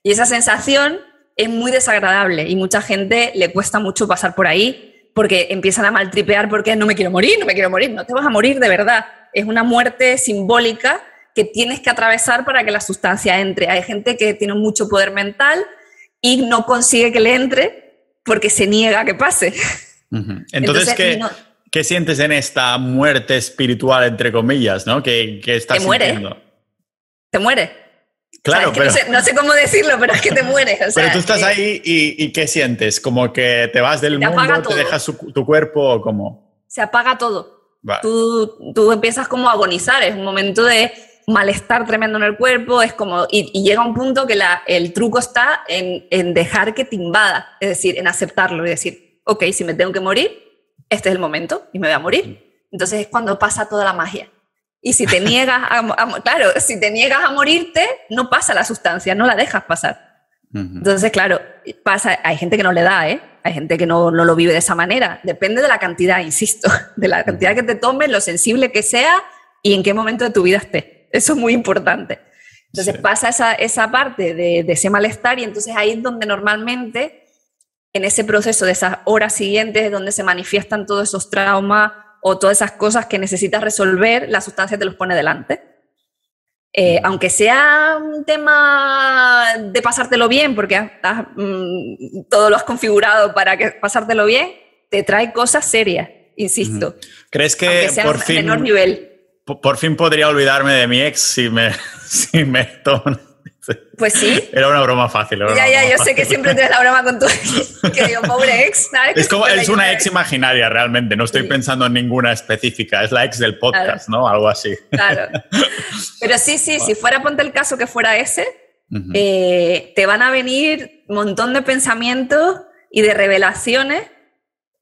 [SPEAKER 1] Y esa sensación es muy desagradable y mucha gente le cuesta mucho pasar por ahí porque empiezan a maltripear porque no me quiero morir, no me quiero morir, no te vas a morir de verdad. Es una muerte simbólica que tienes que atravesar para que la sustancia entre. Hay gente que tiene mucho poder mental y no consigue que le entre porque se niega a que pase.
[SPEAKER 2] Entonces, ¿qué, ¿Qué sientes en esta muerte espiritual, entre comillas, ¿no? Que, que estás
[SPEAKER 1] te muere.
[SPEAKER 2] Sintiendo?
[SPEAKER 1] Te muere.
[SPEAKER 2] Claro, pero...
[SPEAKER 1] No sé, cómo decirlo, pero es que te mueres.
[SPEAKER 2] pero tú estás ahí y, ¿qué sientes? ¿Como que te vas del mundo, te dejas tu cuerpo o cómo?
[SPEAKER 1] Se apaga todo. Tú, tú empiezas como a agonizar, es un momento de malestar tremendo en el cuerpo, es como, y, llega un punto que la, el truco está en, en dejar que te invada, es decir, en aceptarlo y decir, ok, si me tengo que morir, este es el momento y me voy a morir. Entonces es cuando pasa toda la magia. Y si te niegas a, claro, si te niegas a morirte, no pasa la sustancia, no la dejas pasar. Entonces, claro, pasa, hay gente que no le da, ¿eh? Hay gente que no, no, lo vive de esa manera. Depende de la cantidad, insisto, de la cantidad que te tomes, lo sensible que sea y en qué momento de tu vida esté. Eso es muy importante. Entonces pasa esa, esa parte de, de, ese malestar y entonces ahí es donde normalmente en ese proceso de esas horas siguientes donde se manifiestan todos esos traumas o todas esas cosas que necesitas resolver, la sustancia te los pone delante. Eh, aunque sea un tema de pasártelo bien, porque mm, todo lo has configurado para que pasártelo bien, te trae cosas serias, insisto.
[SPEAKER 2] ¿Crees que por fin,
[SPEAKER 1] menor nivel?
[SPEAKER 2] Por fin podría olvidarme de mi ex si me, si me
[SPEAKER 1] pues sí.
[SPEAKER 2] Era una broma fácil.
[SPEAKER 1] ya, ya, yo sé que siempre tienes la broma con tu que digo, pobre ex.
[SPEAKER 2] Es, como, es una ex imaginaria realmente, no estoy pensando en ninguna específica, es la ex del podcast, ¿no? Algo así.
[SPEAKER 1] Claro. Pero sí, sí, si fuera, ponte el caso que fuera ese, eh, te van a venir un montón de pensamientos y de revelaciones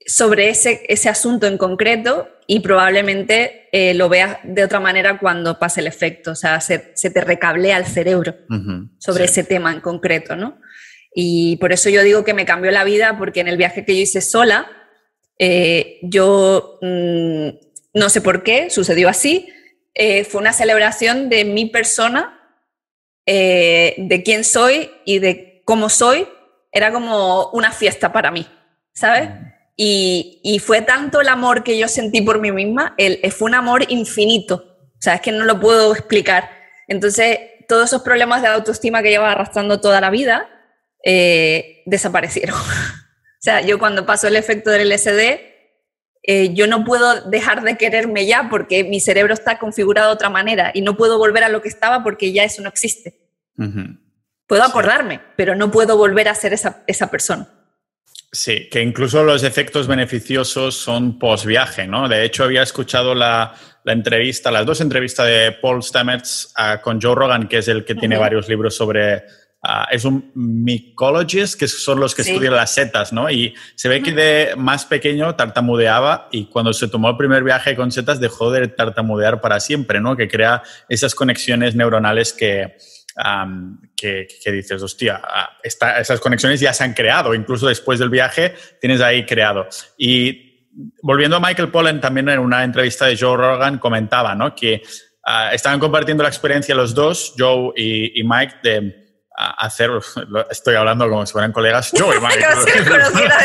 [SPEAKER 1] sobre ese, ese asunto en concreto y probablemente eh, lo veas de otra manera cuando pase el efecto, o sea, se, te recablea el cerebro sobre ese tema en concreto, ¿no? Y por eso yo digo que me cambió la vida, porque en el viaje que yo hice sola, eh, yo mm, no sé por qué, sucedió así, eh, fue una celebración de mi persona, de quién soy y de cómo soy, era como una fiesta para mí, ¿sabes? Y, fue tanto el amor que yo sentí por mí misma, el, eh, fue un amor infinito. O sea, es que no lo puedo explicar. Entonces, todos esos problemas de autoestima que llevaba arrastrando toda la vida eh, desaparecieron. o sea, yo cuando pasó el efecto del LSD, eh, yo no puedo dejar de quererme ya porque mi cerebro está configurado de otra manera y no puedo volver a lo que estaba porque ya eso no existe. Puedo acordarme, pero no puedo volver a ser esa, esa persona.
[SPEAKER 2] Sí, que incluso los efectos beneficiosos son post viaje, ¿no? De hecho, había escuchado la, entrevista, las dos entrevistas de Paul Stamets ah, con Joe Rogan, que es el que tiene varios libros sobre. Ah, es un mycologist, que son los que estudian las setas, ¿no? Y se ve que de más pequeño tartamudeaba y cuando se tomó el primer viaje con setas dejó de tartamudear para siempre, ¿no? Que crea esas conexiones neuronales que, que, dices, hostia, ah, esas conexiones ya se han creado, incluso después del viaje tienes ahí creado. Y volviendo a Michael Pollan, también en una entrevista de Joe Rogan comentaba ¿no? que ah, estaban compartiendo la experiencia los dos, Joe y, Mike, de hacer, estoy hablando como si fueran colegas, Joe y Mike.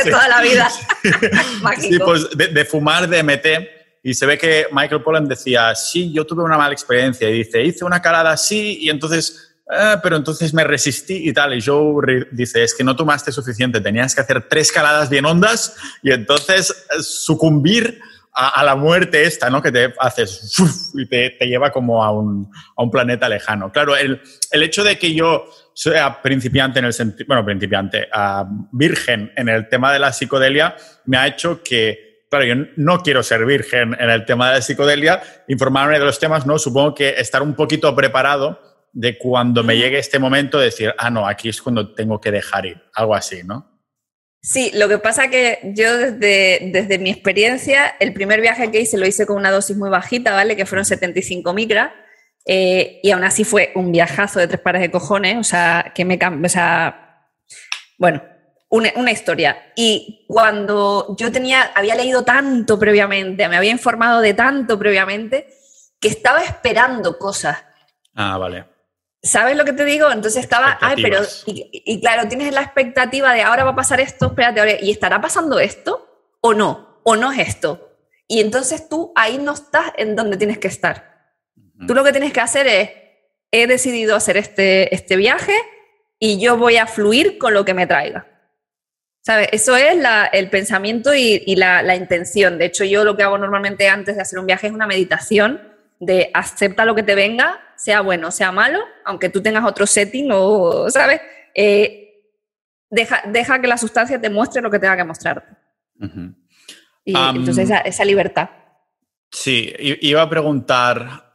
[SPEAKER 1] de toda la vida.
[SPEAKER 2] sí, pues de, de, fumar DMT y se ve que Michael Pollan decía, sí, yo tuve una mala experiencia. Y dice, hice una calada así y entonces Ah, pero entonces me resistí y tal. Y Joe dice, es que no tomaste suficiente, tenías que hacer tres caladas bien hondas y entonces eh, sucumbir a, la muerte esta, ¿no? Que te haces y te, te lleva como a un, a un, planeta lejano. Claro, el, el, hecho de que yo sea principiante en el sentido, bueno, principiante, uh, virgen en el tema de la psicodelia, me ha hecho que claro, yo no quiero ser virgen en el tema de la psicodelia, informarme de los temas, ¿no? Supongo que estar un poquito preparado de cuando me llegue este momento, decir, ah, no, aquí es cuando tengo que dejar ir, algo así, ¿no?
[SPEAKER 1] Sí, lo que pasa que yo desde, desde mi experiencia, el primer viaje que hice lo hice con una dosis muy bajita, ¿vale? Que fueron 75 micras, eh, y aún así fue un viajazo de tres pares de cojones, o sea, que me o sea, bueno, una, una, historia. Y cuando yo tenía, había leído tanto previamente, me había informado de tanto previamente, que estaba esperando cosas.
[SPEAKER 2] Ah, vale.
[SPEAKER 1] ¿Sabes lo que te digo? Entonces estaba, ay, pero, y, claro, tienes la expectativa de ahora va a pasar esto, espérate, ahora, ¿y estará pasando esto o no? ¿O no es esto? Y entonces tú ahí no estás en donde tienes que estar. Tú lo que tienes que hacer es, he decidido hacer este, este viaje y yo voy a fluir con lo que me traiga. ¿Sabes? Eso es la, el pensamiento y, y la, la intención. De hecho, yo lo que hago normalmente antes de hacer un viaje es una meditación de acepta lo que te venga, sea bueno, sea malo, aunque tú tengas otro setting o, ¿sabes? Eh, deja, deja, que la sustancia te muestre lo que tenga que mostrarte. Y entonces esa, libertad.
[SPEAKER 2] Sí, iba a preguntar,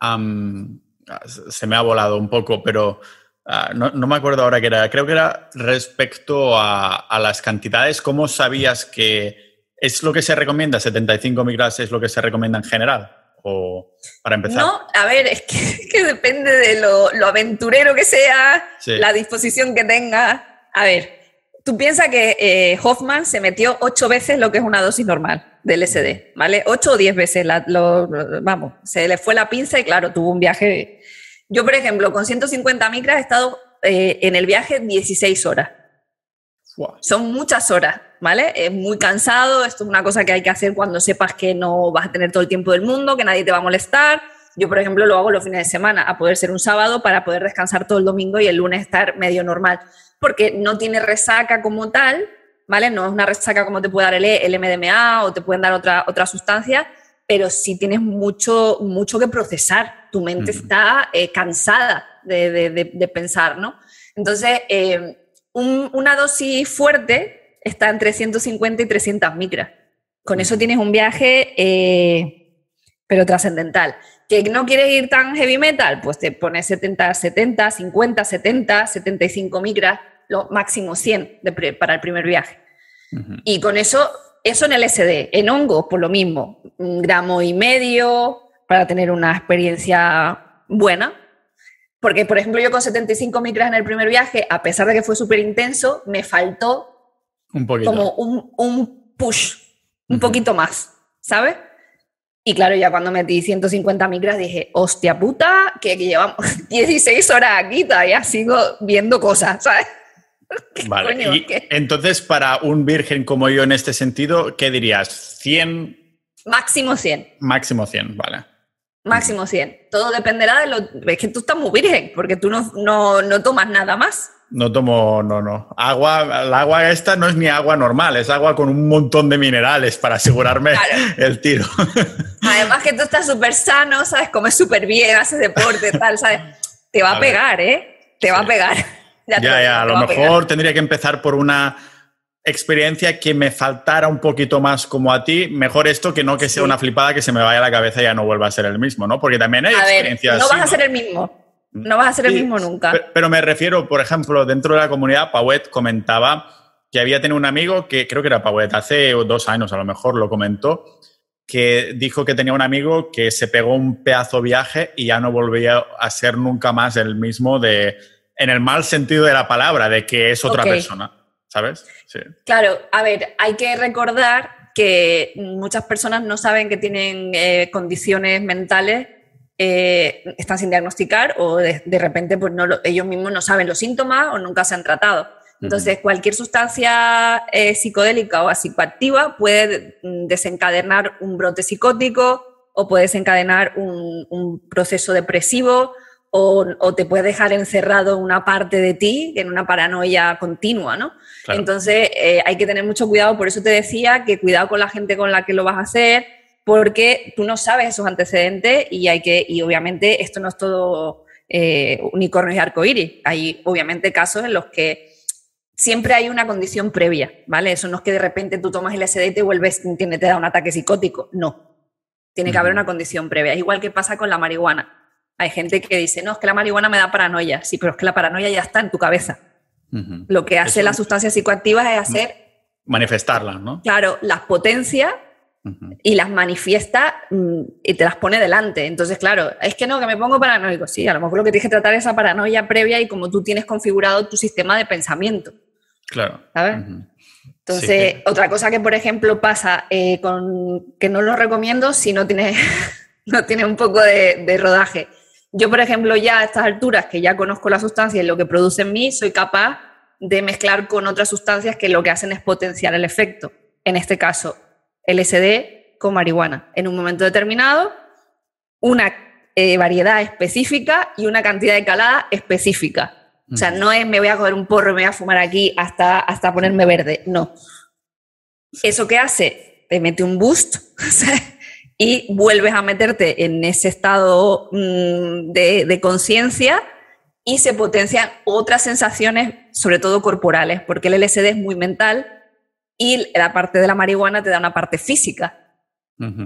[SPEAKER 2] se me ha volado un poco, pero ah, no, me acuerdo ahora qué era, creo que era respecto a, a las cantidades, ¿cómo sabías que es lo que se recomienda? 75 micras es lo que se recomienda en general. ¿O para empezar?
[SPEAKER 1] No, a ver, es que, depende de lo, aventurero que sea, la disposición que tenga. A ver, tú piensas que eh, Hoffman se metió ocho veces lo que es una dosis normal del SD, ¿vale? Ocho o diez veces, lo, vamos, se le fue la pinza y claro, tuvo un viaje. Yo, por ejemplo, con 150 micras he estado eh, en el viaje 16 horas. Son muchas horas, ¿vale? Es muy cansado, esto es una cosa que hay que hacer cuando sepas que no vas a tener todo el tiempo del mundo, que nadie te va a molestar. Yo, por ejemplo, lo hago los fines de semana, a poder ser un sábado para poder descansar todo el domingo y el lunes estar medio normal, porque no tiene resaca como tal, ¿vale? No es una resaca como te puede dar el, MDMA o te pueden dar otra, otra sustancia, pero sí tienes mucho, mucho que procesar. Tu mente está eh, cansada de, pensar, ¿no? Entonces, eh, una dosis fuerte está entre 150 y 300 micras. Con eso tienes un viaje, eh, pero trascendental. ¿Que no quieres ir tan heavy metal? Pues te pones 70, 70, 50, 70, 75 micras, lo máximo 100 para el primer viaje. Y con eso, eso en el SD. En hongo, por lo mismo, un gramo y medio para tener una experiencia buena. Porque, por ejemplo, yo con 75 micras en el primer viaje, a pesar de que fue súper intenso, me faltó
[SPEAKER 2] un
[SPEAKER 1] como un, push, un poquito más, ¿sabes? Y claro, ya cuando metí 150 micras dije, hostia puta, que, llevamos 16 horas aquí, todavía sigo viendo cosas, ¿sabes?
[SPEAKER 2] Vale, entonces para un virgen como yo en este sentido, ¿qué dirías? ¿100?
[SPEAKER 1] Máximo 100.
[SPEAKER 2] Máximo 100, vale.
[SPEAKER 1] Máximo 100. Todo dependerá de lo... Es que tú estás muy virgen, porque tú no, no, no tomas nada más.
[SPEAKER 2] No tomo, no, no. Agua, el agua esta no es ni agua normal, es agua con un montón de minerales para asegurarme el tiro.
[SPEAKER 1] Además que tú estás súper sano, ¿sabes? Comes súper bien, haces deporte, tal, ¿sabes? Te va a, pegar, ¿eh? Te va a pegar.
[SPEAKER 2] Ya, ya, a lo mejor tendría que empezar por una experiencia que me faltara un poquito más como a ti, mejor esto que no que sea una flipada que se me vaya a la cabeza y ya no vuelva a ser el mismo, ¿no? Porque también hay experiencias.
[SPEAKER 1] no vas a ser el mismo. No vas a ser el mismo nunca.
[SPEAKER 2] Pero, me refiero, por ejemplo, dentro de la comunidad, Pauet comentaba que había tenido un amigo que creo que era Pauet, hace dos años a lo mejor lo comentó, que dijo que tenía un amigo que se pegó un pedazo viaje y ya no volvía a ser nunca más el mismo de en el mal sentido de la palabra, de que es otra persona, ¿sabes?
[SPEAKER 1] Sí. Claro, a ver, hay que recordar que muchas personas no saben que tienen eh, condiciones mentales, eh, están sin diagnosticar o de, repente pues no ellos mismos no saben los síntomas o nunca se han tratado. Entonces, cualquier sustancia eh, psicodélica o psicoactiva puede mm, desencadenar un brote psicótico o puede desencadenar un, proceso depresivo o, te puede dejar encerrado una parte de ti en una paranoia continua, ¿no? Entonces, eh, hay que tener mucho cuidado. Por eso te decía que cuidado con la gente con la que lo vas a hacer, porque tú no sabes esos antecedentes y hay que, y obviamente esto no es todo eh, unicornios y arcoíris. Hay obviamente casos en los que siempre hay una condición previa, ¿vale? Eso no es que de repente tú tomas el SD y te vuelves, te da un ataque psicótico, no. Tiene que haber una condición previa. Es igual que pasa con la marihuana. Hay gente que dice, no, es que la marihuana me da paranoia. Sí, pero es que la paranoia ya está en tu cabeza. Lo que hace las sustancias psicoactivas es hacer...
[SPEAKER 2] Manifestarlas, ¿no?
[SPEAKER 1] Claro, las potencia y las manifiesta mm, y te las pone delante. Entonces, claro, es que no, que me pongo paranoico. Sí, a lo mejor lo que tienes que tratar es esa paranoia previa y como tú tienes configurado tu sistema de pensamiento.
[SPEAKER 2] Claro.
[SPEAKER 1] ¿Sabes? Entonces, otra cosa que, por ejemplo, pasa eh, con que no lo recomiendo si no tiene, no tiene un poco de, de, rodaje. Yo, por ejemplo, ya a estas alturas, que ya conozco la sustancia y lo que produce en mí, soy capaz de mezclar con otras sustancias que lo que hacen es potenciar el efecto. En este caso, LSD con marihuana. En un momento determinado, una eh, variedad específica y una cantidad de calada específica. O sea, no es me voy a coger un porro y me voy a fumar aquí hasta, hasta ponerme verde. No. ¿Eso qué hace? Te mete un boost y vuelves a meterte en ese estado mm, de, de conciencia y se potencian otras sensaciones, sobre todo corporales, porque el LSD es muy mental y la parte de la marihuana te da una parte física.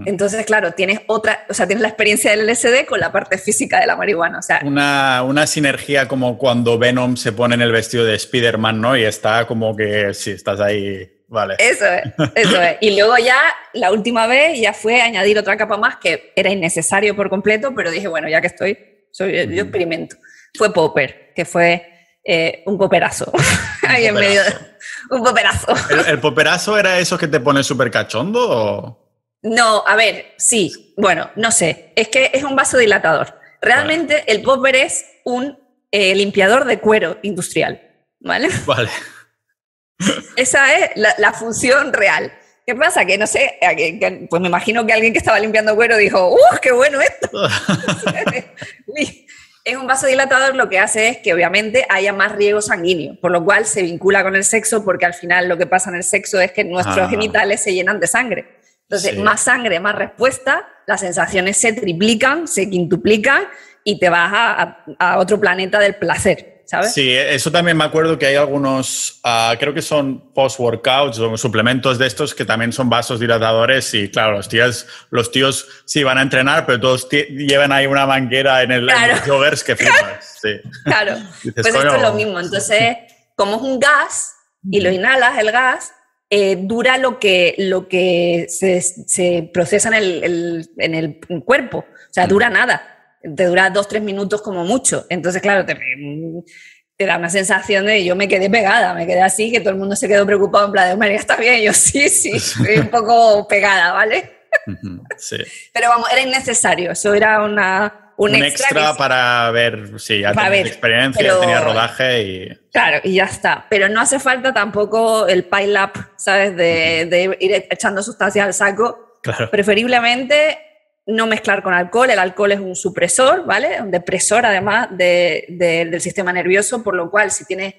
[SPEAKER 1] Entonces, claro, tienes otra, o sea, tienes la experiencia del LSD con la parte física de la marihuana. O sea,
[SPEAKER 2] una, una sinergia como cuando Venom se pone en el vestido de Spider-Man, ¿no? Y está como que, sí, estás ahí, vale.
[SPEAKER 1] Eso es, eso es. Y luego ya, la última vez, ya fue añadir otra capa más que era innecesario por completo, pero dije, bueno, ya que estoy, soy, yo experimento. Fue Popper, que fue eh, un poperazo. Ahí en medio. un poperazo.
[SPEAKER 2] ¿El, poperazo era eso que te pone súper cachondo o...?
[SPEAKER 1] No, a ver, sí. Bueno, no sé. Es que es un vasodilatador. Realmente el popper es un eh, limpiador de cuero industrial. ¿Vale?
[SPEAKER 2] Vale.
[SPEAKER 1] Esa es la, función real. ¿Qué pasa? Que no sé, pues me imagino que alguien que estaba limpiando cuero dijo, ¡uh, qué bueno esto! Es un vasodilatador, lo que hace es que obviamente haya más riego sanguíneo, por lo cual se vincula con el sexo, porque al final lo que pasa en el sexo es que nuestros ah. genitales se llenan de sangre. Entonces, más sangre, más respuesta, las sensaciones se triplican, se quintuplican y te vas a otro planeta del placer.
[SPEAKER 2] Sí, eso también me acuerdo que hay algunos, ah, creo que son post-workouts o suplementos de estos que también son vasos dilatadores y claro, los tíos, los tíos sí van a entrenar, pero todos llevan ahí una manguera en el claro. joggers que flipas. Sí.
[SPEAKER 1] Claro, pues esto es lo mismo. Entonces, como es un gas y lo inhalas, el gas, eh, dura lo que, lo que se, se procesa en el, en el cuerpo. O sea, dura nada te dura dos, tres minutos como mucho. Entonces, claro, te, te, da una sensación de yo me quedé pegada, me quedé así, que todo el mundo se quedó preocupado en plan de, María, ¿está bien? yo sí, sí, estoy un poco pegada, ¿vale?
[SPEAKER 2] Sí.
[SPEAKER 1] Pero vamos, era innecesario, eso era una,
[SPEAKER 2] un, extra, para ver, sí, ya tenías experiencia, ya tenía rodaje y...
[SPEAKER 1] Claro, y ya está. Pero no hace falta tampoco el pile-up, ¿sabes? De, de, ir echando sustancias al saco.
[SPEAKER 2] Claro.
[SPEAKER 1] Preferiblemente no mezclar con alcohol. El alcohol es un supresor, ¿vale? Un depresor además del sistema nervioso, por lo cual si tienes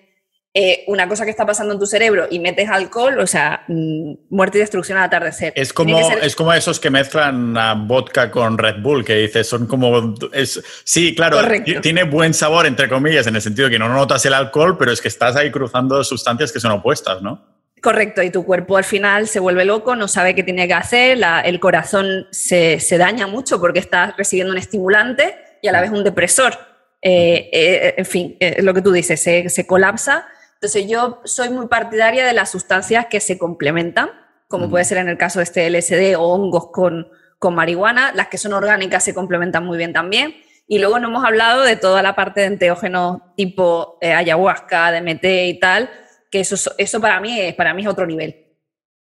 [SPEAKER 1] eh, una cosa que está pasando en tu cerebro y metes alcohol, o sea, mm, muerte y destrucción al atardecer.
[SPEAKER 2] Es como, es como esos que mezclan vodka con Red Bull, que dices, son como... Es, sí, claro, tiene buen sabor, entre comillas, en el sentido de que no notas el alcohol, pero es que estás ahí cruzando sustancias que son opuestas, ¿no?
[SPEAKER 1] Correcto, y tu cuerpo al final se vuelve loco, no sabe qué tiene que hacer, el corazón se, daña mucho porque estás recibiendo un estimulante y a la vez un depresor. Eh, eh, en fin, eh, lo que tú dices, se, colapsa. Entonces yo soy muy partidaria de las sustancias que se complementan, como puede ser en el caso de este LSD o hongos con, con marihuana. Las que son orgánicas se complementan muy bien también. Y luego no hemos hablado de toda la parte de enteógenos tipo eh, ayahuasca, DMT y tal, que eso, eso para, mí es, para mí es otro nivel.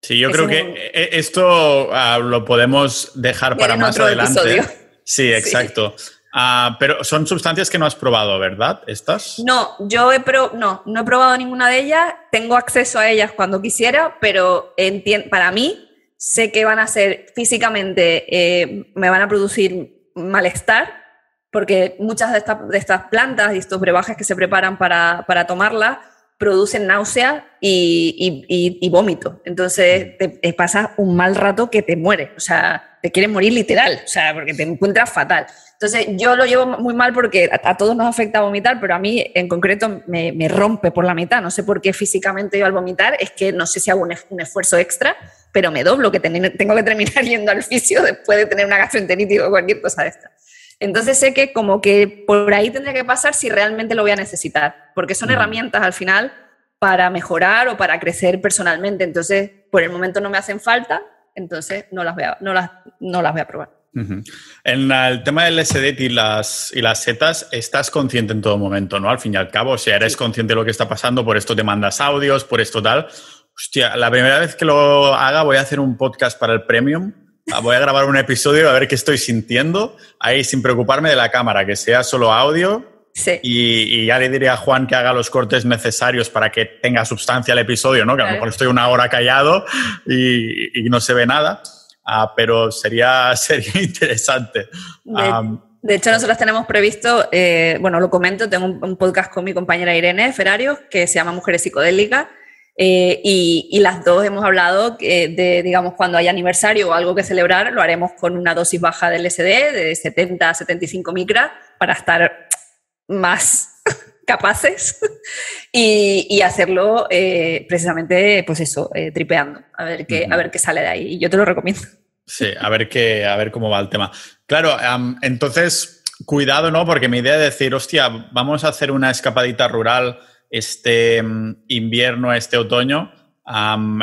[SPEAKER 2] Sí, yo creo que e, esto ah, lo podemos dejar para más adelante. Sí, exacto. Ah, pero son sustancias que no has probado, ¿verdad? ¿Estas?
[SPEAKER 1] No, yo he no, no he probado ninguna de ellas. Tengo acceso a ellas cuando quisiera, pero para mí sé que van a ser físicamente, eh, me van a producir malestar, porque muchas de, de estas plantas y estos brebajes que se preparan para, para tomarlas producen náusea y, y, vómito. Entonces te, pasa un mal rato que te muere, o sea, te quieres morir literal, o sea, porque te encuentras fatal. Entonces yo lo llevo muy mal porque a, todos nos afecta vomitar, pero a mí en concreto me, me, rompe por la mitad. No sé por qué físicamente yo al vomitar, es que no sé si hago un, un esfuerzo extra, pero me doblo, que tengo que terminar yendo al fisio después de tener una gastroenteritis o cualquier cosa de esta. Entonces sé que como que por ahí tendría que pasar si realmente lo voy a necesitar, porque son herramientas al final para mejorar o para crecer personalmente. Entonces, por el momento no me hacen falta, entonces no las voy a, no las, no las voy a probar.
[SPEAKER 2] En el tema del SD y las, y las setas, estás consciente en todo momento, ¿no? Al fin y al cabo, o sea, eres consciente de lo que está pasando, por esto te mandas audios, por esto tal. Hostia, la primera vez que lo haga voy a hacer un podcast para el Premium voy a grabar un episodio a ver qué estoy sintiendo, ahí sin preocuparme de la cámara, que sea solo audio.
[SPEAKER 1] Sí.
[SPEAKER 2] Y, ya le diré a Juan que haga los cortes necesarios para que tenga sustancia el episodio, ¿no? Que a lo mejor estoy una hora callado y, no se ve nada, ah, pero sería, sería interesante.
[SPEAKER 1] De, hecho, nosotros tenemos previsto, eh, bueno, lo comento, tengo un, un, podcast con mi compañera Irene Ferarios que se llama Mujeres Psicodélicas eh, y, las dos hemos hablado de, digamos, cuando hay aniversario o algo que celebrar, lo haremos con una dosis baja del SD de 70 a 75 micras para estar más capaces y, hacerlo eh, precisamente, pues eso, eh, tripeando, a ver, qué, a ver qué sale de ahí. Y yo te lo recomiendo.
[SPEAKER 2] Sí, a ver, qué, a ver cómo va el tema. Claro, entonces, cuidado, ¿no? Porque mi idea es decir, hostia, vamos a hacer una escapadita rural este mm, invierno, este otoño.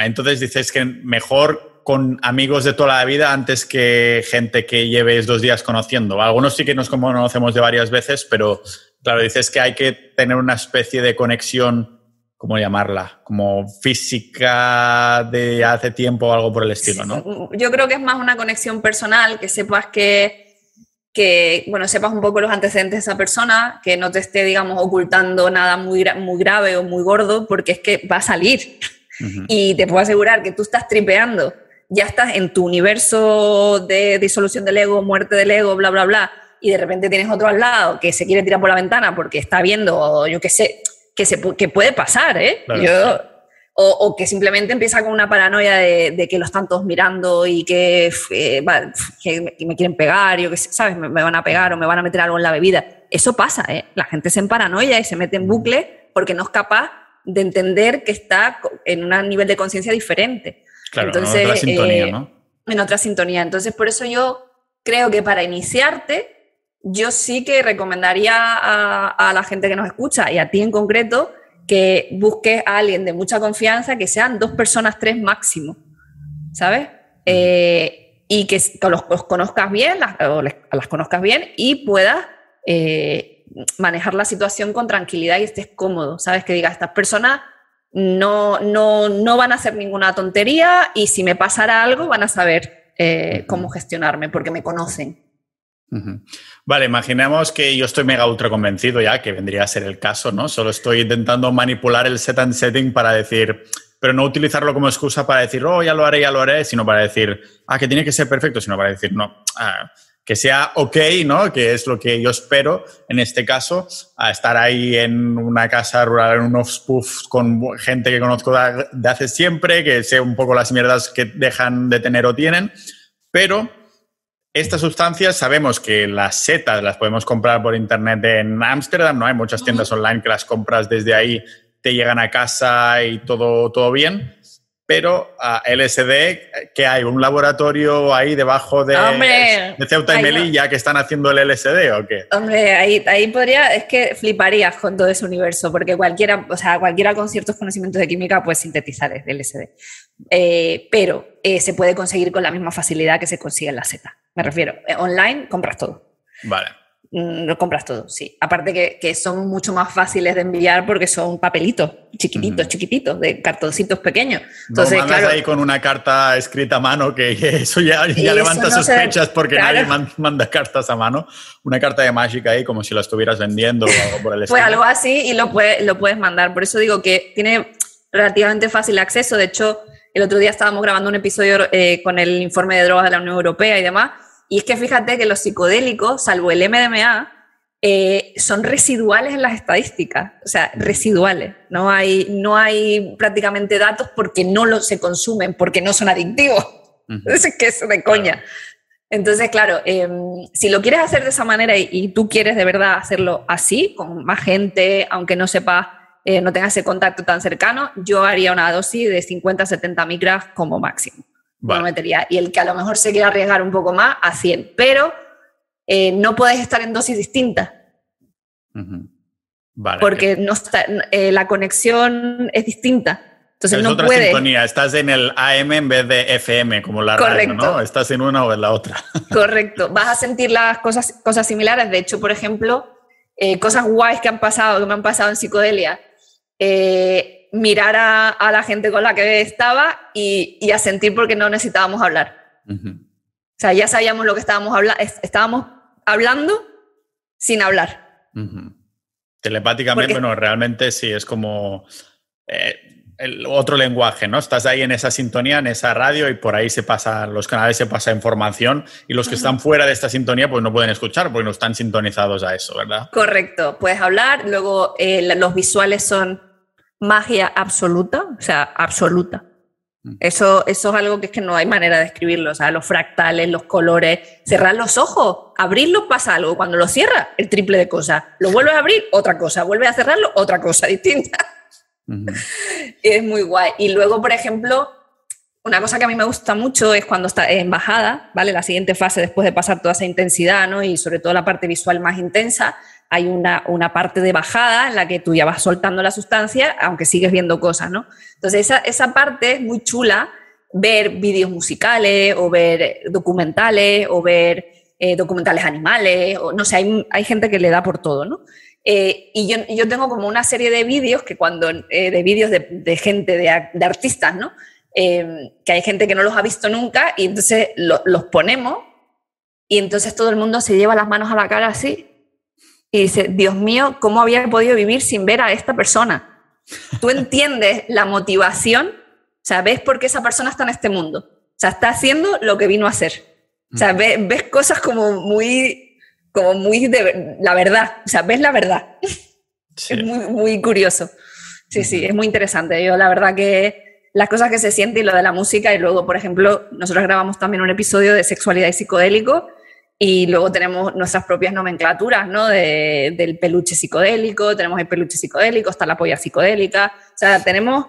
[SPEAKER 2] entonces dices que mejor con amigos de toda la vida antes que gente que lleves dos días conociendo. Algunos sí que nos conocemos de varias veces, pero claro, dices que hay que tener una especie de conexión, ¿cómo llamarla? Como física de hace tiempo o algo por el estilo, ¿no?
[SPEAKER 1] Yo creo que es más una conexión personal, que sepas que que, bueno, sepas un poco los antecedentes de esa persona, que no te esté, digamos, ocultando nada muy, muy grave o muy gordo, porque es que va a salir. Y te puedo asegurar que tú estás tripeando, ya estás en tu universo de disolución del ego, muerte del ego, bla, bla, bla, y de repente tienes otro al lado que se quiere tirar por la ventana porque está viendo, yo qué sé, que, se, que puede pasar, ¿eh? Yo, o, que simplemente empieza con una paranoia de, que lo están todos mirando y que, eh, me quieren pegar, yo que ¿sabes? Me, van a pegar o me van a meter algo en la bebida. Eso pasa, ¿eh? La gente se paranoia y se mete en bucle porque no es capaz de entender que está en un nivel de conciencia diferente.
[SPEAKER 2] Claro, Entonces, en otra sintonía,
[SPEAKER 1] eh,
[SPEAKER 2] ¿no?
[SPEAKER 1] En otra sintonía. Entonces, por eso yo creo que para iniciarte, yo sí que recomendaría a, a la gente que nos escucha y a ti en concreto, que busques a alguien de mucha confianza, que sean dos personas, tres máximo, ¿sabes? Eh, y que, los, conozcas bien, las, o las conozcas bien y puedas eh, manejar la situación con tranquilidad y estés cómodo, ¿sabes? Que digas, estas personas no, no, no van a hacer ninguna tontería y si me pasara algo van a saber eh, cómo gestionarme porque me conocen.
[SPEAKER 2] Vale, imaginemos que yo estoy mega ultra convencido ya, que vendría a ser el caso, ¿no? Solo estoy intentando manipular el set and setting para decir, pero no utilizarlo como excusa para decir, oh, ya lo haré, ya lo haré, sino para decir, ah, que tiene que ser perfecto, sino para decir, no, ah, que sea ok, ¿no? Que es lo que yo espero en este caso, a estar ahí en una casa rural, en unos puffs con gente que conozco de hace siempre, que sé un poco las mierdas que dejan de tener o tienen, pero estas sustancias sabemos que las setas las podemos comprar por internet en Ámsterdam, ¿no? Hay muchas tiendas online que las compras desde ahí, te llegan a casa y todo, todo bien. Pero a LSD, que hay un laboratorio ahí debajo de, de Ceuta y Melilla que están haciendo el LSD o qué?
[SPEAKER 1] Hombre, ahí, ahí podría, es que fliparías con todo ese universo, porque cualquiera, o sea, cualquiera con ciertos conocimientos de química puede sintetizar el LSD. Eh, pero eh, se puede conseguir con la misma facilidad que se consigue en la Z. Me refiero, eh, online compras todo.
[SPEAKER 2] Vale.
[SPEAKER 1] Mm, lo compras todo, sí. Aparte que, que, son mucho más fáciles de enviar porque son papelitos chiquititos, chiquititos, de cartoncitos pequeños.
[SPEAKER 2] Entonces, no claro, ahí con una carta escrita a mano, que eso ya, ya levanta sospechas porque nadie manda cartas a mano. Una carta de mágica ahí como si la estuvieras vendiendo o algo por el
[SPEAKER 1] estilo. Pues algo así y lo, puede, lo puedes mandar. Por eso digo que tiene relativamente fácil acceso. De hecho, el otro día estábamos grabando un episodio eh, con el informe de drogas de la Unión Europea y demás y es que fíjate que los psicodélicos, salvo el MDMA, eh, son residuales en las estadísticas, o sea, residuales. No hay, no hay prácticamente datos porque no lo, se consumen, porque no son adictivos. Es que es de coña. Entonces, claro, em, si lo quieres hacer de esa manera y, tú quieres de verdad hacerlo así, con más gente, aunque no sepas, eh, no tengas ese contacto tan cercano, yo haría una dosis de 50-70 micras como máximo metería. Y el que a lo mejor se quiera arriesgar un poco más, a 100. Pero eh, no puedes estar en dosis distintas. Porque no está, eh, la conexión es distinta. Entonces no es otra sintonía,
[SPEAKER 2] estás en el AM en vez de FM, como la radio, ¿no? Estás en una o en la otra.
[SPEAKER 1] Correcto. Vas a sentir las cosas, cosas similares. De hecho, por ejemplo, eh, cosas guays que han pasado, que me han pasado en psicodelia. Eh, mirar a, la gente con la que estaba y, a sentir porque no necesitábamos hablar. O sea, ya sabíamos lo que estábamos hablando, estábamos hablando sin hablar.
[SPEAKER 2] Telepáticamente, bueno, realmente sí, es como eh, el otro lenguaje, ¿no? Estás ahí en esa sintonía, en esa radio y por ahí se pasa, los canales se pasa información y los que están fuera de esta sintonía pues no pueden escuchar porque no están sintonizados a eso, ¿verdad?
[SPEAKER 1] Correcto, puedes hablar, luego eh, los visuales son magia absoluta, o sea, absoluta. Mm. Eso, eso es algo que es que no hay manera de escribirlo, o sea, los fractales, los colores, cerrar los ojos, abrirlos pasa algo, cuando lo cierras, el triple de cosas, lo vuelves a abrir, otra cosa, vuelves a cerrarlo, otra cosa distinta. es muy guay. Y luego, por ejemplo, una cosa que a mí me gusta mucho es cuando está en bajada, ¿vale? La siguiente fase después de pasar toda esa intensidad, ¿no? Y sobre todo la parte visual más intensa, hay una, una, parte de bajada en la que tú ya vas soltando la sustancia, aunque sigues viendo cosas, ¿no? Entonces, esa, esa parte es muy chula, ver vídeos musicales o ver documentales o ver eh, documentales animales, o no sé, hay, hay, gente que le da por todo, ¿no? Eh, y yo, yo, tengo como una serie de vídeos que cuando, eh, de vídeos de, gente, de artistas, ¿no? que hay gente que no los ha visto nunca y entonces los ponemos y entonces todo el mundo se lleva las manos a la cara así y dice, Dios mío, ¿cómo había podido vivir sin ver a esta persona? Tú entiendes la motivación, o sea, ves por qué esa persona está en este mundo. O sea, está haciendo lo que vino a hacer. O sea, ves, cosas como muy, como muy de la verdad. O sea, ves la verdad. Es muy, muy curioso. Sí, sí, es muy interesante. Yo la verdad que las cosas que se sienten y lo de la música y luego, por ejemplo, nosotros grabamos también un episodio de sexualidad y psicodélico y luego tenemos nuestras propias nomenclaturas, ¿no? del peluche psicodélico, tenemos el peluche psicodélico, está la polla psicodélica. O sea, tenemos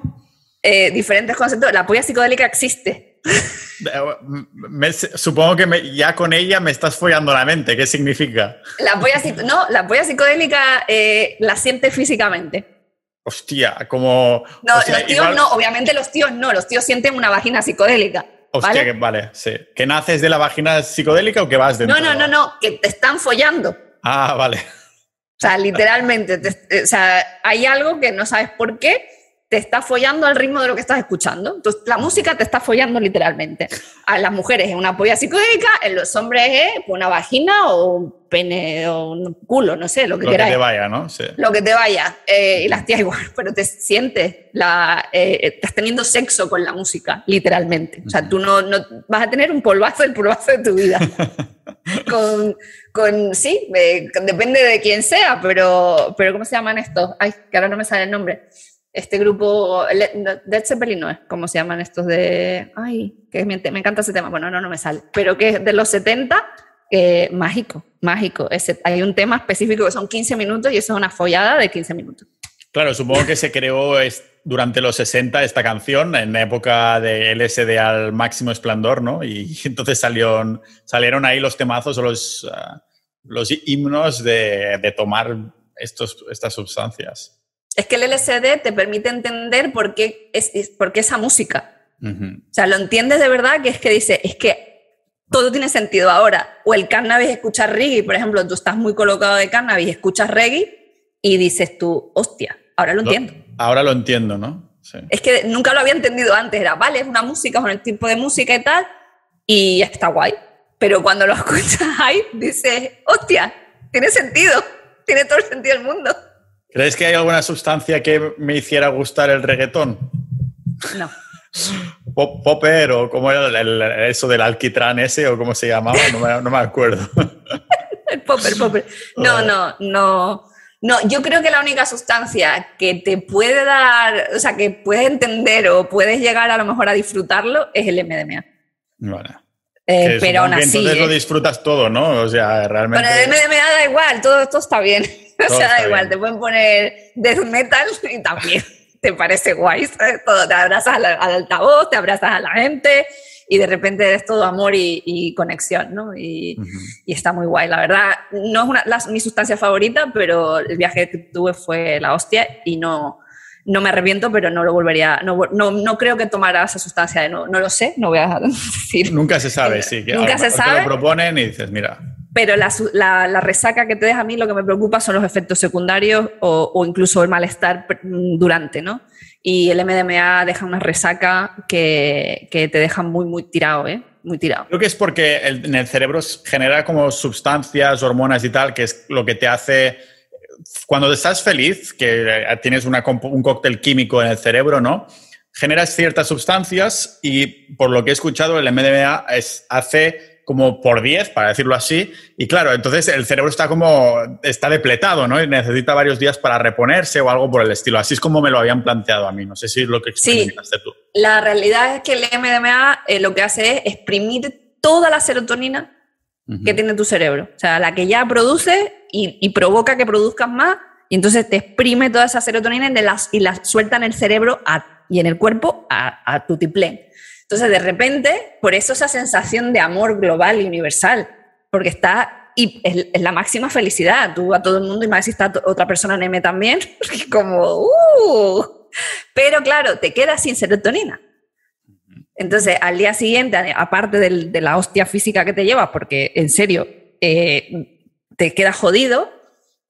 [SPEAKER 1] eh, diferentes conceptos. La polla psicodélica existe.
[SPEAKER 2] supongo que ya con ella me estás follando la mente. ¿Qué significa?
[SPEAKER 1] La polla, no, la polla psicodélica eh, la siente físicamente.
[SPEAKER 2] Hostia, como...
[SPEAKER 1] No, los tíos no, obviamente los tíos no, los tíos sienten una vagina psicodélica.
[SPEAKER 2] Hostia, ¿vale? Que, vale, sí. ¿Que naces de la vagina psicodélica o que vas dentro?
[SPEAKER 1] No, no, no, no, que te están follando.
[SPEAKER 2] Ah, vale.
[SPEAKER 1] O sea, literalmente, o sea, hay algo que no sabes por qué, te está follando al ritmo de lo que estás escuchando. Entonces, la música te está follando literalmente. A las mujeres es una polla psicodélica, en los hombres es una vagina o un pene o un culo, no sé, lo que lo queráis.
[SPEAKER 2] Lo que te vaya, ¿no? Sí.
[SPEAKER 1] Lo que te vaya. Eh, y las tías igual, pero te sientes, la, eh, estás teniendo sexo con la música, literalmente. O sea, tú no, no vas a tener un polvazo, el polvazo de tu vida. con, con, sí, depende de quién sea, pero, pero ¿cómo se llaman estos? Ay, que ahora no me sale el nombre este grupo, Dead Zeppelin no es, como se llaman estos de, ay, que me, me, encanta ese tema, bueno, no, no me sale, pero que es de los 70, eh, mágico, mágico. Ese, hay un tema específico que son 15 minutos y eso es una follada de 15 minutos.
[SPEAKER 2] Claro, supongo que se creó durante los 60 esta canción, en época de LSD al máximo esplendor, ¿no? Y entonces salieron, salieron ahí los temazos o los, ah, los himnos de, de tomar estos, estas sustancias.
[SPEAKER 1] Es que el LSD te permite entender por qué, es, por qué esa música. O sea, lo entiendes de verdad que es que dice, es que todo tiene sentido ahora. O el cannabis escuchar reggae, por ejemplo, tú estás muy colocado de cannabis, escuchas reggae y dices tú, hostia, ahora lo entiendo.
[SPEAKER 2] Ahora lo entiendo, ¿no?
[SPEAKER 1] Es que nunca lo había entendido antes, era, vale, es una música, es un tipo de música y tal, y está guay. Pero cuando lo escuchas ahí, dices, hostia, tiene sentido, tiene todo el sentido del mundo.
[SPEAKER 2] ¿Crees que hay alguna sustancia que me hiciera gustar el reggaetón?
[SPEAKER 1] No.
[SPEAKER 2] Popper o cómo era eso del alquitrán ese o cómo se llamaba, no me, acuerdo.
[SPEAKER 1] el popper, popper. No, no, no. No, yo creo que la única sustancia que te puede dar, o sea, que puedes entender o puedes llegar a lo mejor a disfrutarlo es el MDMA.
[SPEAKER 2] Vale.
[SPEAKER 1] Eh, pero aún así.
[SPEAKER 2] Entonces lo
[SPEAKER 1] ¿eh?
[SPEAKER 2] disfrutas todo, ¿no? O sea, realmente.
[SPEAKER 1] Pero el MDMA da igual, todo esto está bien. o sea, da igual, te pueden poner death metal y también te parece guay, Todo, te abrazas al, altavoz, te abrazas a la gente y de repente eres todo amor y, conexión, ¿no? Y, está muy guay, la verdad. No es una, mi sustancia favorita, pero el viaje que tuve fue la hostia y no, no me arrepiento, pero no lo volvería, no, no, no creo que tomara esa sustancia, no, no lo sé, no voy a decir.
[SPEAKER 2] Nunca se sabe, sí. Que
[SPEAKER 1] nunca se sabe.
[SPEAKER 2] Te lo proponen y dices, mira.
[SPEAKER 1] Pero la, resaca que te deja a mí lo que me preocupa son los efectos secundarios o, incluso el malestar durante, ¿no? Y el MDMA deja una resaca que, te deja muy, muy tirado, ¿eh? Muy tirado.
[SPEAKER 2] Creo que es porque en el cerebro genera como sustancias, hormonas y tal, que es lo que te hace cuando estás feliz, que tienes un cóctel químico en el cerebro, ¿no? Generas ciertas sustancias y por lo que he escuchado, el MDMA hace como por 10, para decirlo así, y claro, entonces el cerebro está como, está depletado, ¿no? Y necesita varios días para reponerse o algo por el estilo. Así es como me lo habían planteado a mí, no sé si es lo que experimentaste
[SPEAKER 1] sí, tú. La realidad es que el MDMA eh, lo que hace es exprimir toda la serotonina que tiene tu cerebro. O sea, la que ya produce y, provoca que produzcas más, y entonces te exprime toda esa serotonina y, las, y la suelta en el cerebro y en el cuerpo a, a tiplén. Entonces, de repente, por eso esa sensación de amor global y universal, porque está y es, la máxima felicidad. Tú a todo el mundo, y más si está otra persona en M también, como, uh, pero claro, te quedas sin serotonina. Entonces, al día siguiente, aparte de la hostia física que te llevas, porque en serio, eh, te quedas jodido,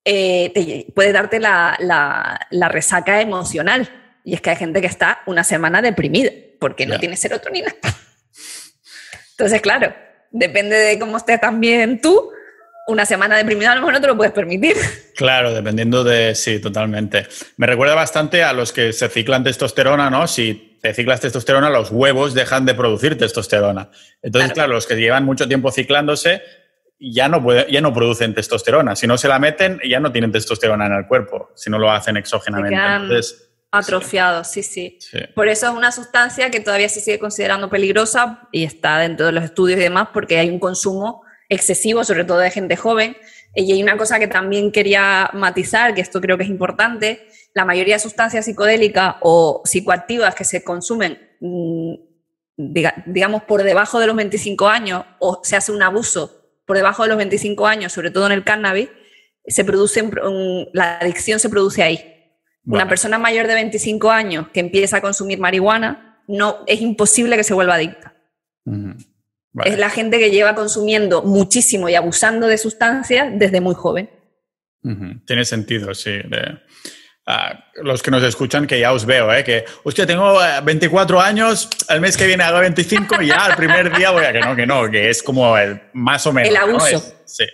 [SPEAKER 1] eh, te, puede darte la, resaca emocional. Y es que hay gente que está una semana deprimida porque no tiene serotonina. Entonces, claro, depende de cómo estés también tú, una semana deprimida a lo mejor no te lo puedes permitir.
[SPEAKER 2] Claro, dependiendo de, sí, totalmente. Me recuerda bastante a los que se ciclan testosterona, ¿no? Si te ciclas testosterona, los huevos dejan de producir testosterona. Entonces, claro, los que llevan mucho tiempo ciclándose ya no, puede, ya no producen testosterona. Si no se la meten, ya no tienen testosterona en el cuerpo, si no lo hacen exógenamente. Entonces,
[SPEAKER 1] atrofiados, sí. Sí, Por eso es una sustancia que todavía se sigue considerando peligrosa y está dentro de los estudios y demás porque hay un consumo excesivo, sobre todo de gente joven. Y hay una cosa que también quería matizar, que esto creo que es importante, la mayoría de sustancias psicodélicas o psicoactivas que se consumen, mm, digamos, por debajo de los 25 años o se hace un abuso por debajo de los 25 años, sobre todo en el cannabis, se produce, la adicción se produce ahí. Una persona mayor de 25 años que empieza a consumir marihuana, no, es imposible que se vuelva adicta. Es la gente que lleva consumiendo muchísimo y abusando de sustancias desde muy joven.
[SPEAKER 2] Tiene sentido, sí. los que nos escuchan, que ya os veo, ¿eh? que, hostia, tengo 24 eh, años, el mes que viene hago 25 y ya el primer día voy a que no, que no, que es como el, más o menos.
[SPEAKER 1] El abuso.
[SPEAKER 2] sí.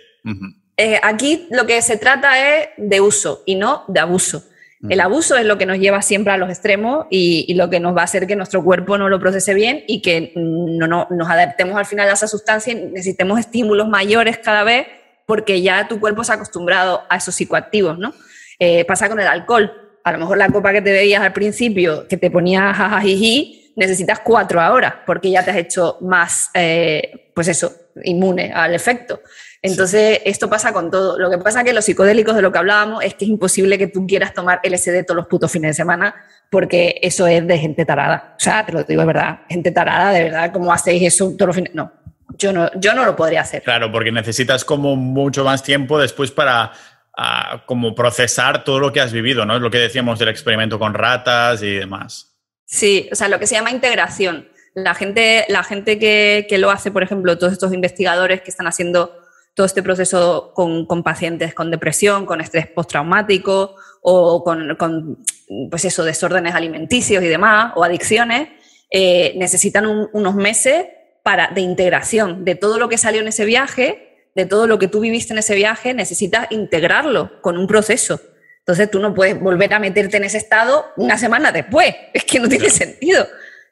[SPEAKER 1] Eh, aquí lo que se trata es de uso y no de abuso. El abuso es lo que nos lleva siempre a los extremos y, lo que nos va a hacer que nuestro cuerpo no lo procese bien y que no, nos adaptemos al final a esa sustancia y necesitemos estímulos mayores cada vez porque ya tu cuerpo se ha acostumbrado a esos psicoactivos, ¿no? Eh, pasa con el alcohol. A lo mejor la copa que te bebías al principio, que te ponía jajajiji, necesitas cuatro ahora porque ya te has hecho más, eh, pues eso, inmune al efecto. Entonces, esto pasa con todo. Lo que pasa es que los psicodélicos de lo que hablábamos es que es imposible que tú quieras tomar LSD todos los putos fines de semana porque eso es de gente tarada. O sea, te lo digo de verdad, gente tarada, de verdad, ¿cómo hacéis eso todos los fines? No, yo no, yo no lo podría hacer.
[SPEAKER 2] Claro, porque necesitas como mucho más tiempo después para ah, como procesar todo lo que has vivido, ¿no? Es lo que decíamos del experimento con ratas y demás.
[SPEAKER 1] Sí, o sea, lo que se llama integración. la gente, la gente que, que lo hace, por ejemplo, todos estos investigadores que están haciendo todo este proceso con, con pacientes con depresión, con estrés postraumático o con, con, pues eso, desórdenes alimenticios y demás, o adicciones, eh, necesitan un, unos meses para, de integración de todo lo que salió en ese viaje, de todo lo que tú viviste en ese viaje, necesitas integrarlo con un proceso. Entonces tú no puedes volver a meterte en ese estado una semana después. Es que no tiene sentido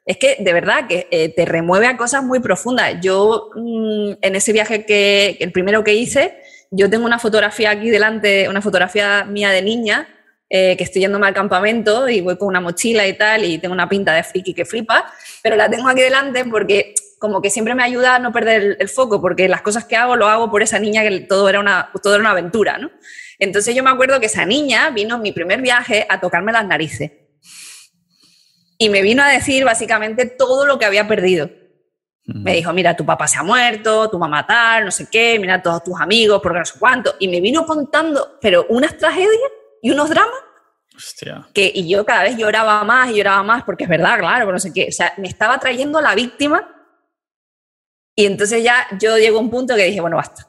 [SPEAKER 1] es que de verdad que eh, te remueve a cosas muy profundas. Yo mm, en ese viaje que el primero que hice, yo tengo una fotografía aquí delante, una fotografía mía de niña, eh, que estoy yéndome al campamento y voy con una mochila y tal, y tengo una pinta de friki que flipa, pero la tengo aquí delante porque como que siempre me ayuda a no perder el, foco, porque las cosas que hago lo hago por esa niña que todo era una, todo era una aventura, ¿no? Entonces yo me acuerdo que esa niña vino en mi primer viaje a tocarme las narices y me vino a decir básicamente todo lo que había perdido. Me dijo, mira, tu papá se ha muerto, tu mamá tal, no sé qué, mira todos tus amigos, porque no sé cuánto. Y me vino contando, pero unas tragedias y unos dramas. Hostia. Que, y yo cada vez lloraba más y lloraba más, porque es verdad, claro, no sé qué. O sea, me estaba trayendo la víctima. Y entonces ya yo llego a un punto que dije, bueno, basta.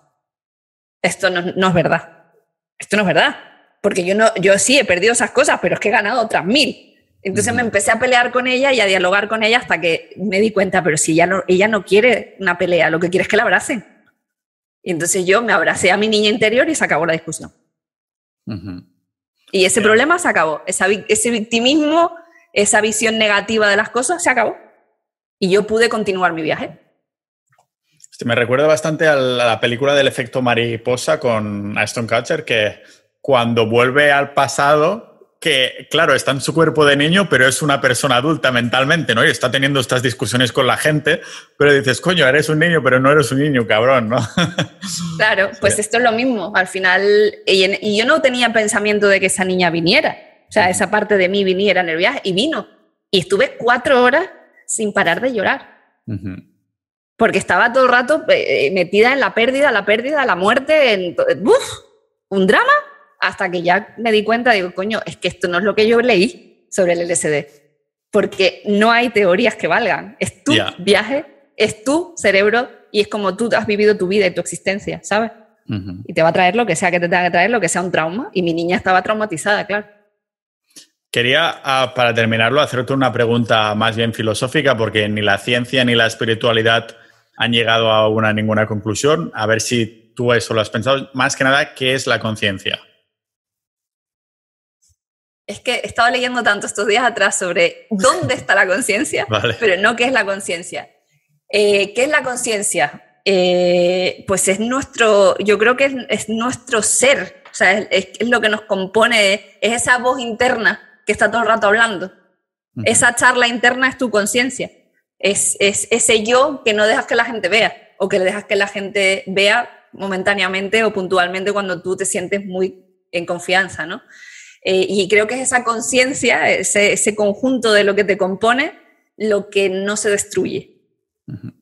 [SPEAKER 1] Esto no, no es verdad. Esto no es verdad. Porque yo, no, yo sí he perdido esas cosas, pero es que he ganado otras mil. Entonces me empecé a pelear con ella y a dialogar con ella hasta que me di cuenta, pero si ella no, ella no quiere una pelea, lo que quiere es que la abracen. Y entonces yo me abracé a mi niña interior y se acabó la discusión. Y ese problema se acabó. ese victimismo, esa visión negativa de las cosas se acabó. Y yo pude continuar mi viaje.
[SPEAKER 2] Me recuerda bastante a la película del efecto mariposa con Aston Kutcher, que cuando vuelve al pasado que, claro, está en su cuerpo de niño, pero es una persona adulta mentalmente, ¿no? Y está teniendo estas discusiones con la gente, pero dices, coño, eres un niño, pero no eres un niño, cabrón, ¿no?
[SPEAKER 1] Claro, pues esto es lo mismo. Al final, y, yo no tenía pensamiento de que esa niña viniera, o sea, esa parte de mí viniera en el viaje, y vino. Y estuve cuatro horas sin parar de llorar. Porque estaba todo el rato eh, metida en la pérdida, la pérdida, la muerte, en, ¡uf! un drama hasta que ya me di cuenta, digo, coño, es que esto no es lo que yo leí sobre el LSD, porque no hay teorías que valgan. Es tu viaje, es tu cerebro y es como tú has vivido tu vida y tu existencia, ¿sabes? Y te va a traer lo que sea que te tenga que traer, lo que sea un trauma. Y mi niña estaba traumatizada, claro.
[SPEAKER 2] Quería, ah, para terminarlo, hacerte una pregunta más bien filosófica, porque ni la ciencia ni la espiritualidad han llegado a una ninguna conclusión. A ver si tú eso lo has pensado. Más que nada, ¿qué es la conciencia?
[SPEAKER 1] Es que he estado leyendo tanto estos días atrás sobre dónde está la conciencia, pero no qué es la conciencia. Eh, ¿Qué es la conciencia? Eh, pues es nuestro, yo creo que es, nuestro ser, o sea, es, lo que nos compone, es esa voz interna que está todo el rato hablando. Esa charla interna es tu conciencia, es, es ese yo que no dejas que la gente vea o que le dejas que la gente vea momentáneamente o puntualmente cuando tú te sientes muy en confianza, ¿no? Eh, y creo que es esa conciencia, ese, conjunto de lo que te compone, lo que no se destruye.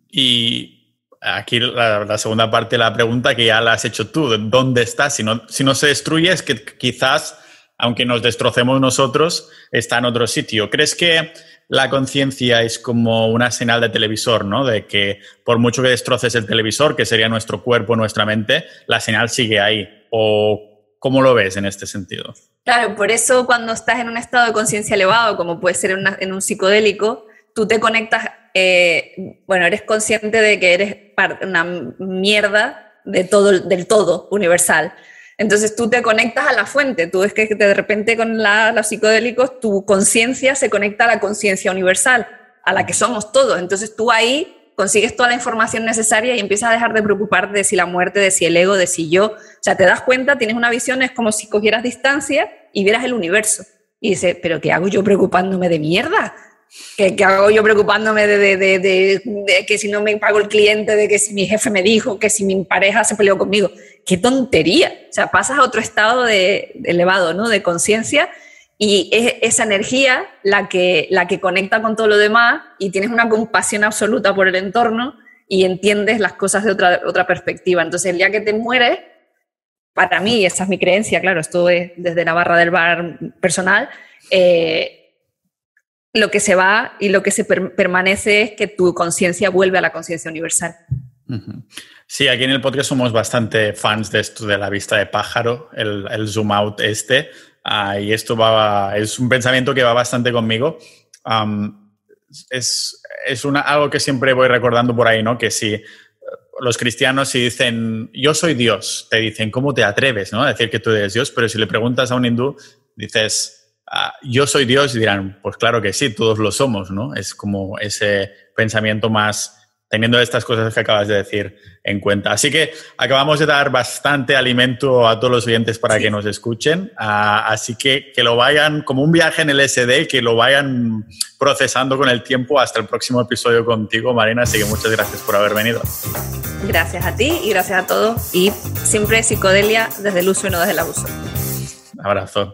[SPEAKER 2] Y aquí la, segunda parte de la pregunta que ya la has hecho tú, ¿dónde no, si no se destruye es que quizás, aunque nos destrocemos nosotros, está en otro sitio. ¿Crees que la conciencia es como una señal de televisor, ¿no? De que por mucho que destroces el televisor, que sería nuestro cuerpo, nuestra mente, la señal sigue ahí. ¿O cómo lo ves en este sentido?
[SPEAKER 1] Claro, por eso cuando estás en un estado de conciencia elevado, como puede ser en, un psicodélico, tú te conectas, eh, bueno, eres consciente de que eres una mierda de todo, del todo universal. Entonces tú te conectas a la fuente, tú ves que de repente con los psicodélicos tu conciencia se conecta a la conciencia universal, a la que somos todos. Entonces tú ahí consigues toda la información necesaria y empiezas a dejar de preocuparte de si la muerte, de si el ego, de si yo. O sea, te das cuenta, tienes una visión, es como si cogieras distancia y vieras el universo. Y dices, ¿pero qué hago yo preocupándome de mierda? ¿Qué, qué hago yo preocupándome de, de, que si no me pago el cliente, de que si mi jefe me dijo, que si mi pareja se peleó conmigo? ¡Qué tontería! O sea, pasas a otro estado de, elevado, ¿no? De conciencia y es esa energía la que, la que conecta con todo lo demás y tienes una compasión absoluta por el entorno y entiendes las cosas de otra, otra perspectiva. Entonces, el día que te mueres, para mí, esa es mi creencia, claro, esto es desde la barra del bar personal, eh, lo que se va y lo que se permanece es que tu conciencia vuelve a la conciencia universal.
[SPEAKER 2] Sí, aquí en el podcast somos bastante fans de esto de la vista de pájaro, el, zoom out este, ah, y esto va, es un pensamiento que va bastante conmigo. es es una, algo que siempre voy recordando por ahí, ¿no? Que si los cristianos si dicen, yo soy Dios, te dicen, ¿cómo te atreves ¿no? a decir que tú eres Dios? Pero si le preguntas a un hindú, dices, ah, yo soy Dios, y dirán, pues claro que sí, todos lo somos, ¿no? Es como ese pensamiento más teniendo estas cosas que acabas de decir en cuenta. Así que acabamos de dar bastante alimento a todos los oyentes para que nos escuchen. Ah, así que que lo vayan como un viaje en el SD, que lo vayan procesando con el tiempo hasta el próximo episodio contigo, Marina. Así que muchas gracias por haber venido.
[SPEAKER 1] Gracias a ti y gracias a todos. Y siempre psicodelia desde el uso y no desde el abuso.
[SPEAKER 2] Abrazo.